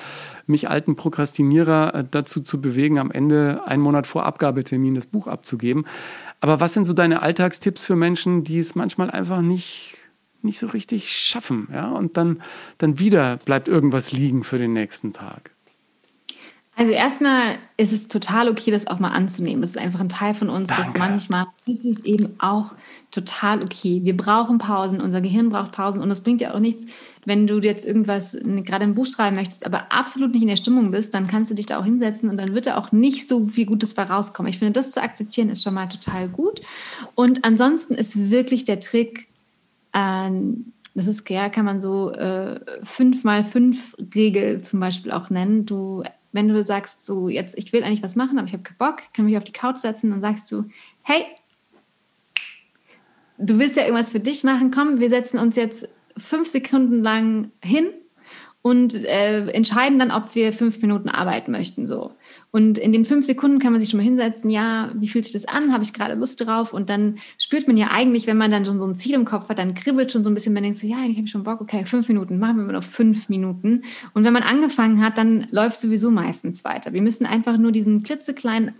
A: mich alten Prokrastinierer äh, dazu zu bewegen, am Ende einen Monat vor Abgabetermin das Buch abzugeben. Aber was sind so deine Alltagstipps für Menschen, die es manchmal einfach nicht nicht so richtig schaffen. Ja? Und dann, dann wieder bleibt irgendwas liegen für den nächsten Tag.
B: Also erstmal ist es total okay, das auch mal anzunehmen. Das ist einfach ein Teil von uns, Danke. das manchmal ist es eben auch total okay. Wir brauchen Pausen, unser Gehirn braucht Pausen und es bringt ja auch nichts, wenn du jetzt irgendwas gerade ein Buch schreiben möchtest, aber absolut nicht in der Stimmung bist, dann kannst du dich da auch hinsetzen und dann wird da auch nicht so viel Gutes bei rauskommen. Ich finde, das zu akzeptieren ist schon mal total gut. Und ansonsten ist wirklich der Trick, ähm, das ist ja, kann man so äh, 5 mal 5 Regel zum Beispiel auch nennen. Du, wenn du sagst, so jetzt, ich will eigentlich was machen, aber ich habe keinen Bock, kann mich auf die Couch setzen, dann sagst du, hey, du willst ja irgendwas für dich machen, komm, wir setzen uns jetzt fünf Sekunden lang hin und äh, entscheiden dann, ob wir fünf Minuten arbeiten möchten. So. Und in den fünf Sekunden kann man sich schon mal hinsetzen, ja, wie fühlt sich das an? Habe ich gerade Lust drauf? Und dann spürt man ja eigentlich, wenn man dann schon so ein Ziel im Kopf hat, dann kribbelt schon so ein bisschen, man denkt so, ja, ich habe schon Bock, okay, fünf Minuten, machen wir mal noch fünf Minuten. Und wenn man angefangen hat, dann läuft sowieso meistens weiter. Wir müssen einfach nur diesen klitzekleinen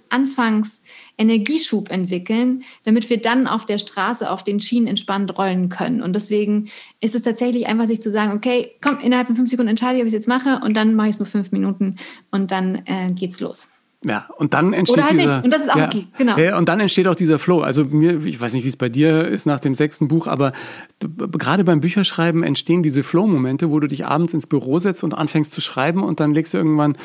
B: Anfangs-Energieschub entwickeln, damit wir dann auf der Straße, auf den Schienen entspannt rollen können. Und deswegen ist es tatsächlich einfach, sich zu sagen, okay, komm, innerhalb von fünf Sekunden entscheide ich, ob ich es jetzt mache und dann mache ich es nur fünf Minuten und dann äh, geht's los.
A: Ja, und dann entsteht
B: Oder halt
A: dieser,
B: nicht. Und das ist auch
A: ja,
B: okay, genau.
A: Ja, und dann entsteht auch dieser Flow. Also mir, ich weiß nicht, wie es bei dir ist nach dem sechsten Buch, aber gerade beim Bücherschreiben entstehen diese Flow-Momente, wo du dich abends ins Büro setzt und anfängst zu schreiben und dann legst du irgendwann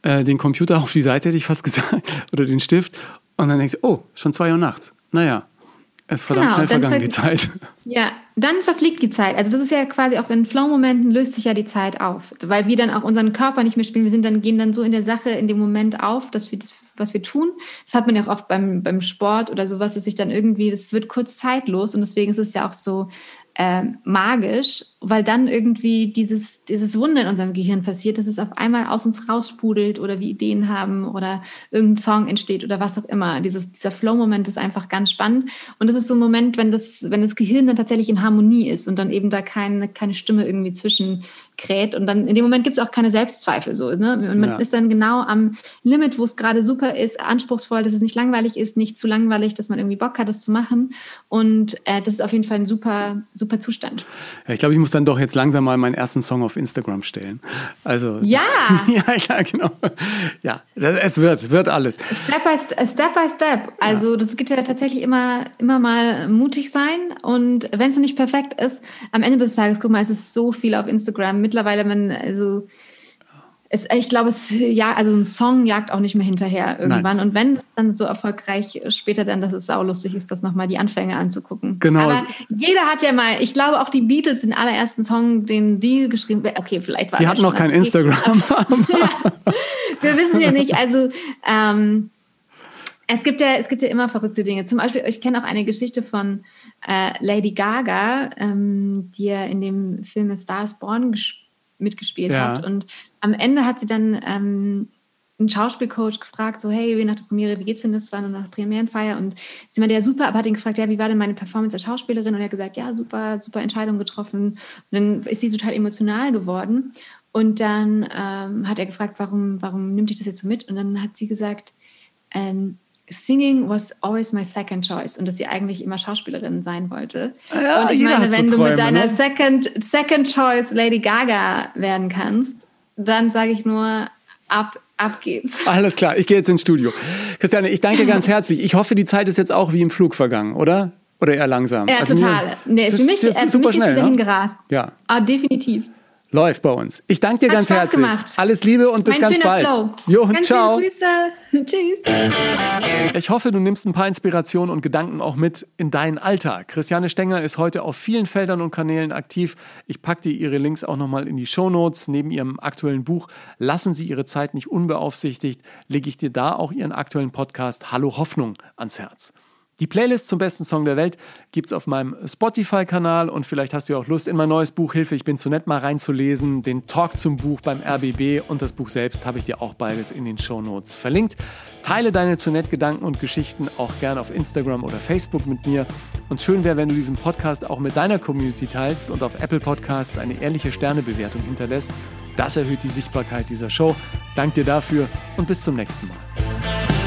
A: äh, den Computer auf die Seite, hätte ich fast gesagt, oder den Stift und dann denkst du, oh, schon zwei Uhr nachts. Naja, es ist verdammt
B: Genau,
A: schnell vergangen, die Zeit.
B: Ja, dann verfliegt die Zeit. Also das ist ja quasi auch in Flow-Momenten löst sich ja die Zeit auf, weil wir dann auch unseren Körper nicht mehr spielen. Wir sind dann gehen dann so in der Sache in dem Moment auf, dass wir das, was wir tun. Das hat man ja auch oft beim, beim Sport oder sowas, dass sich dann irgendwie, das wird kurz zeitlos und deswegen ist es ja auch so ähm, magisch, weil dann irgendwie dieses, dieses Wunder in unserem Gehirn passiert, dass es auf einmal aus uns raussprudelt oder wir Ideen haben oder irgendein Song entsteht oder was auch immer. Dieses, dieser Flow-Moment ist einfach ganz spannend. Und das ist so ein Moment, wenn das, wenn das Gehirn dann tatsächlich in Harmonie ist und dann eben da keine, keine Stimme irgendwie zwischenkräht. Und dann in dem Moment gibt es auch keine Selbstzweifel. So, ne? Und man
A: Ja.
B: ist dann genau am Limit, wo es gerade super ist, anspruchsvoll, dass es nicht langweilig ist, nicht zu langweilig, dass man irgendwie Bock hat, das zu machen. Und äh, das ist auf jeden Fall ein super, super Zustand.
A: Ja, ich glaube, ich muss dann doch jetzt langsam mal meinen ersten Song auf Instagram stellen. Also
B: Ja!
A: ja, ja, genau. Ja, es wird, wird alles.
B: Step by Step, by Step. Also das geht ja tatsächlich immer, immer mal mutig sein. Und wenn es noch nicht perfekt ist, am Ende des Tages, guck mal, es ist so viel auf Instagram. Mittlerweile, man, also es, ich glaube, es ja, also ein Song jagt auch nicht mehr hinterher irgendwann. Und wenn es dann so erfolgreich später dann, dass es saulustig ist, das nochmal die Anfänge anzugucken.
A: Genau.
B: Aber jeder hat ja mal, ich glaube auch die Beatles, den allerersten Song, den die geschrieben okay, vielleicht war
A: Die hatten noch kein Instagram.
B: wir wissen ja nicht, also ähm, es gibt ja, es gibt ja immer verrückte Dinge. Zum Beispiel, ich kenne auch eine Geschichte von äh, Lady Gaga, ähm, die ja in dem Film A Star is Born ges- mitgespielt
A: Ja.
B: hat. Und am Ende hat sie dann ähm, einen Schauspielcoach gefragt, so, hey, nach der Premiere, wie geht's denn? Das war dann nach der Premierenfeier. Und sie meinte, ja, super, aber hat ihn gefragt, ja, wie war denn meine Performance als Schauspielerin? Und er hat gesagt, ja, super, super Entscheidung getroffen. Und dann ist sie total emotional geworden. Und dann ähm, hat er gefragt, warum, warum nimmt dich das jetzt so mit? Und dann hat sie gesagt, ähm, Singing was always my second choice und dass sie eigentlich immer Schauspielerin sein wollte.
A: Ja,
B: und ich meine,
A: hat so
B: wenn du
A: Träume,
B: mit deiner
A: ne?
B: second, second choice Lady Gaga werden kannst, dann sage ich nur, ab, ab geht's.
A: Alles klar, ich gehe jetzt ins Studio. Christiane, ich danke ganz herzlich. Ich hoffe, die Zeit ist jetzt auch wie im Flug vergangen, oder? Oder eher langsam?
B: Ja,
A: Also mir-
B: total. Nee,
A: das
B: für mich,
A: das
B: äh, für
A: super
B: mich
A: schnell,
B: ist sie dahin
A: ne?
B: gerast.
A: Ja,
B: Ah, definitiv.
A: Läuft bei uns. Ich danke dir
B: Hat
A: ganz
B: Spaß
A: herzlich.
B: gemacht.
A: Alles Liebe und bis
B: Ein
A: ganz bald.
B: Flow.
A: Jo,
B: Ganz
A: ciao.
B: Tschüss.
A: Ich hoffe, du nimmst ein paar Inspirationen und Gedanken auch mit in deinen Alltag. Christiane Stenger ist heute auf vielen Feldern und Kanälen aktiv. Ich packe dir ihre Links auch nochmal in die Shownotes. Neben ihrem aktuellen Buch Lassen Sie Ihre Zeit nicht unbeaufsichtigt, lege ich dir da auch ihren aktuellen Podcast Hallo Hoffnung ans Herz. Die Playlist zum besten Song der Welt gibt's auf meinem Spotify-Kanal und vielleicht hast du auch Lust, in mein neues Buch Hilfe, ich bin zu nett mal reinzulesen. Den Talk zum Buch beim RBB und das Buch selbst habe ich dir auch beides in den Shownotes verlinkt. Teile deine zu nett Gedanken und Geschichten auch gerne auf Instagram oder Facebook mit mir. Und schön wäre, wenn du diesen Podcast auch mit deiner Community teilst und auf Apple Podcasts eine ehrliche Sternebewertung hinterlässt. Das erhöht die Sichtbarkeit dieser Show. Dank dir dafür und bis zum nächsten Mal.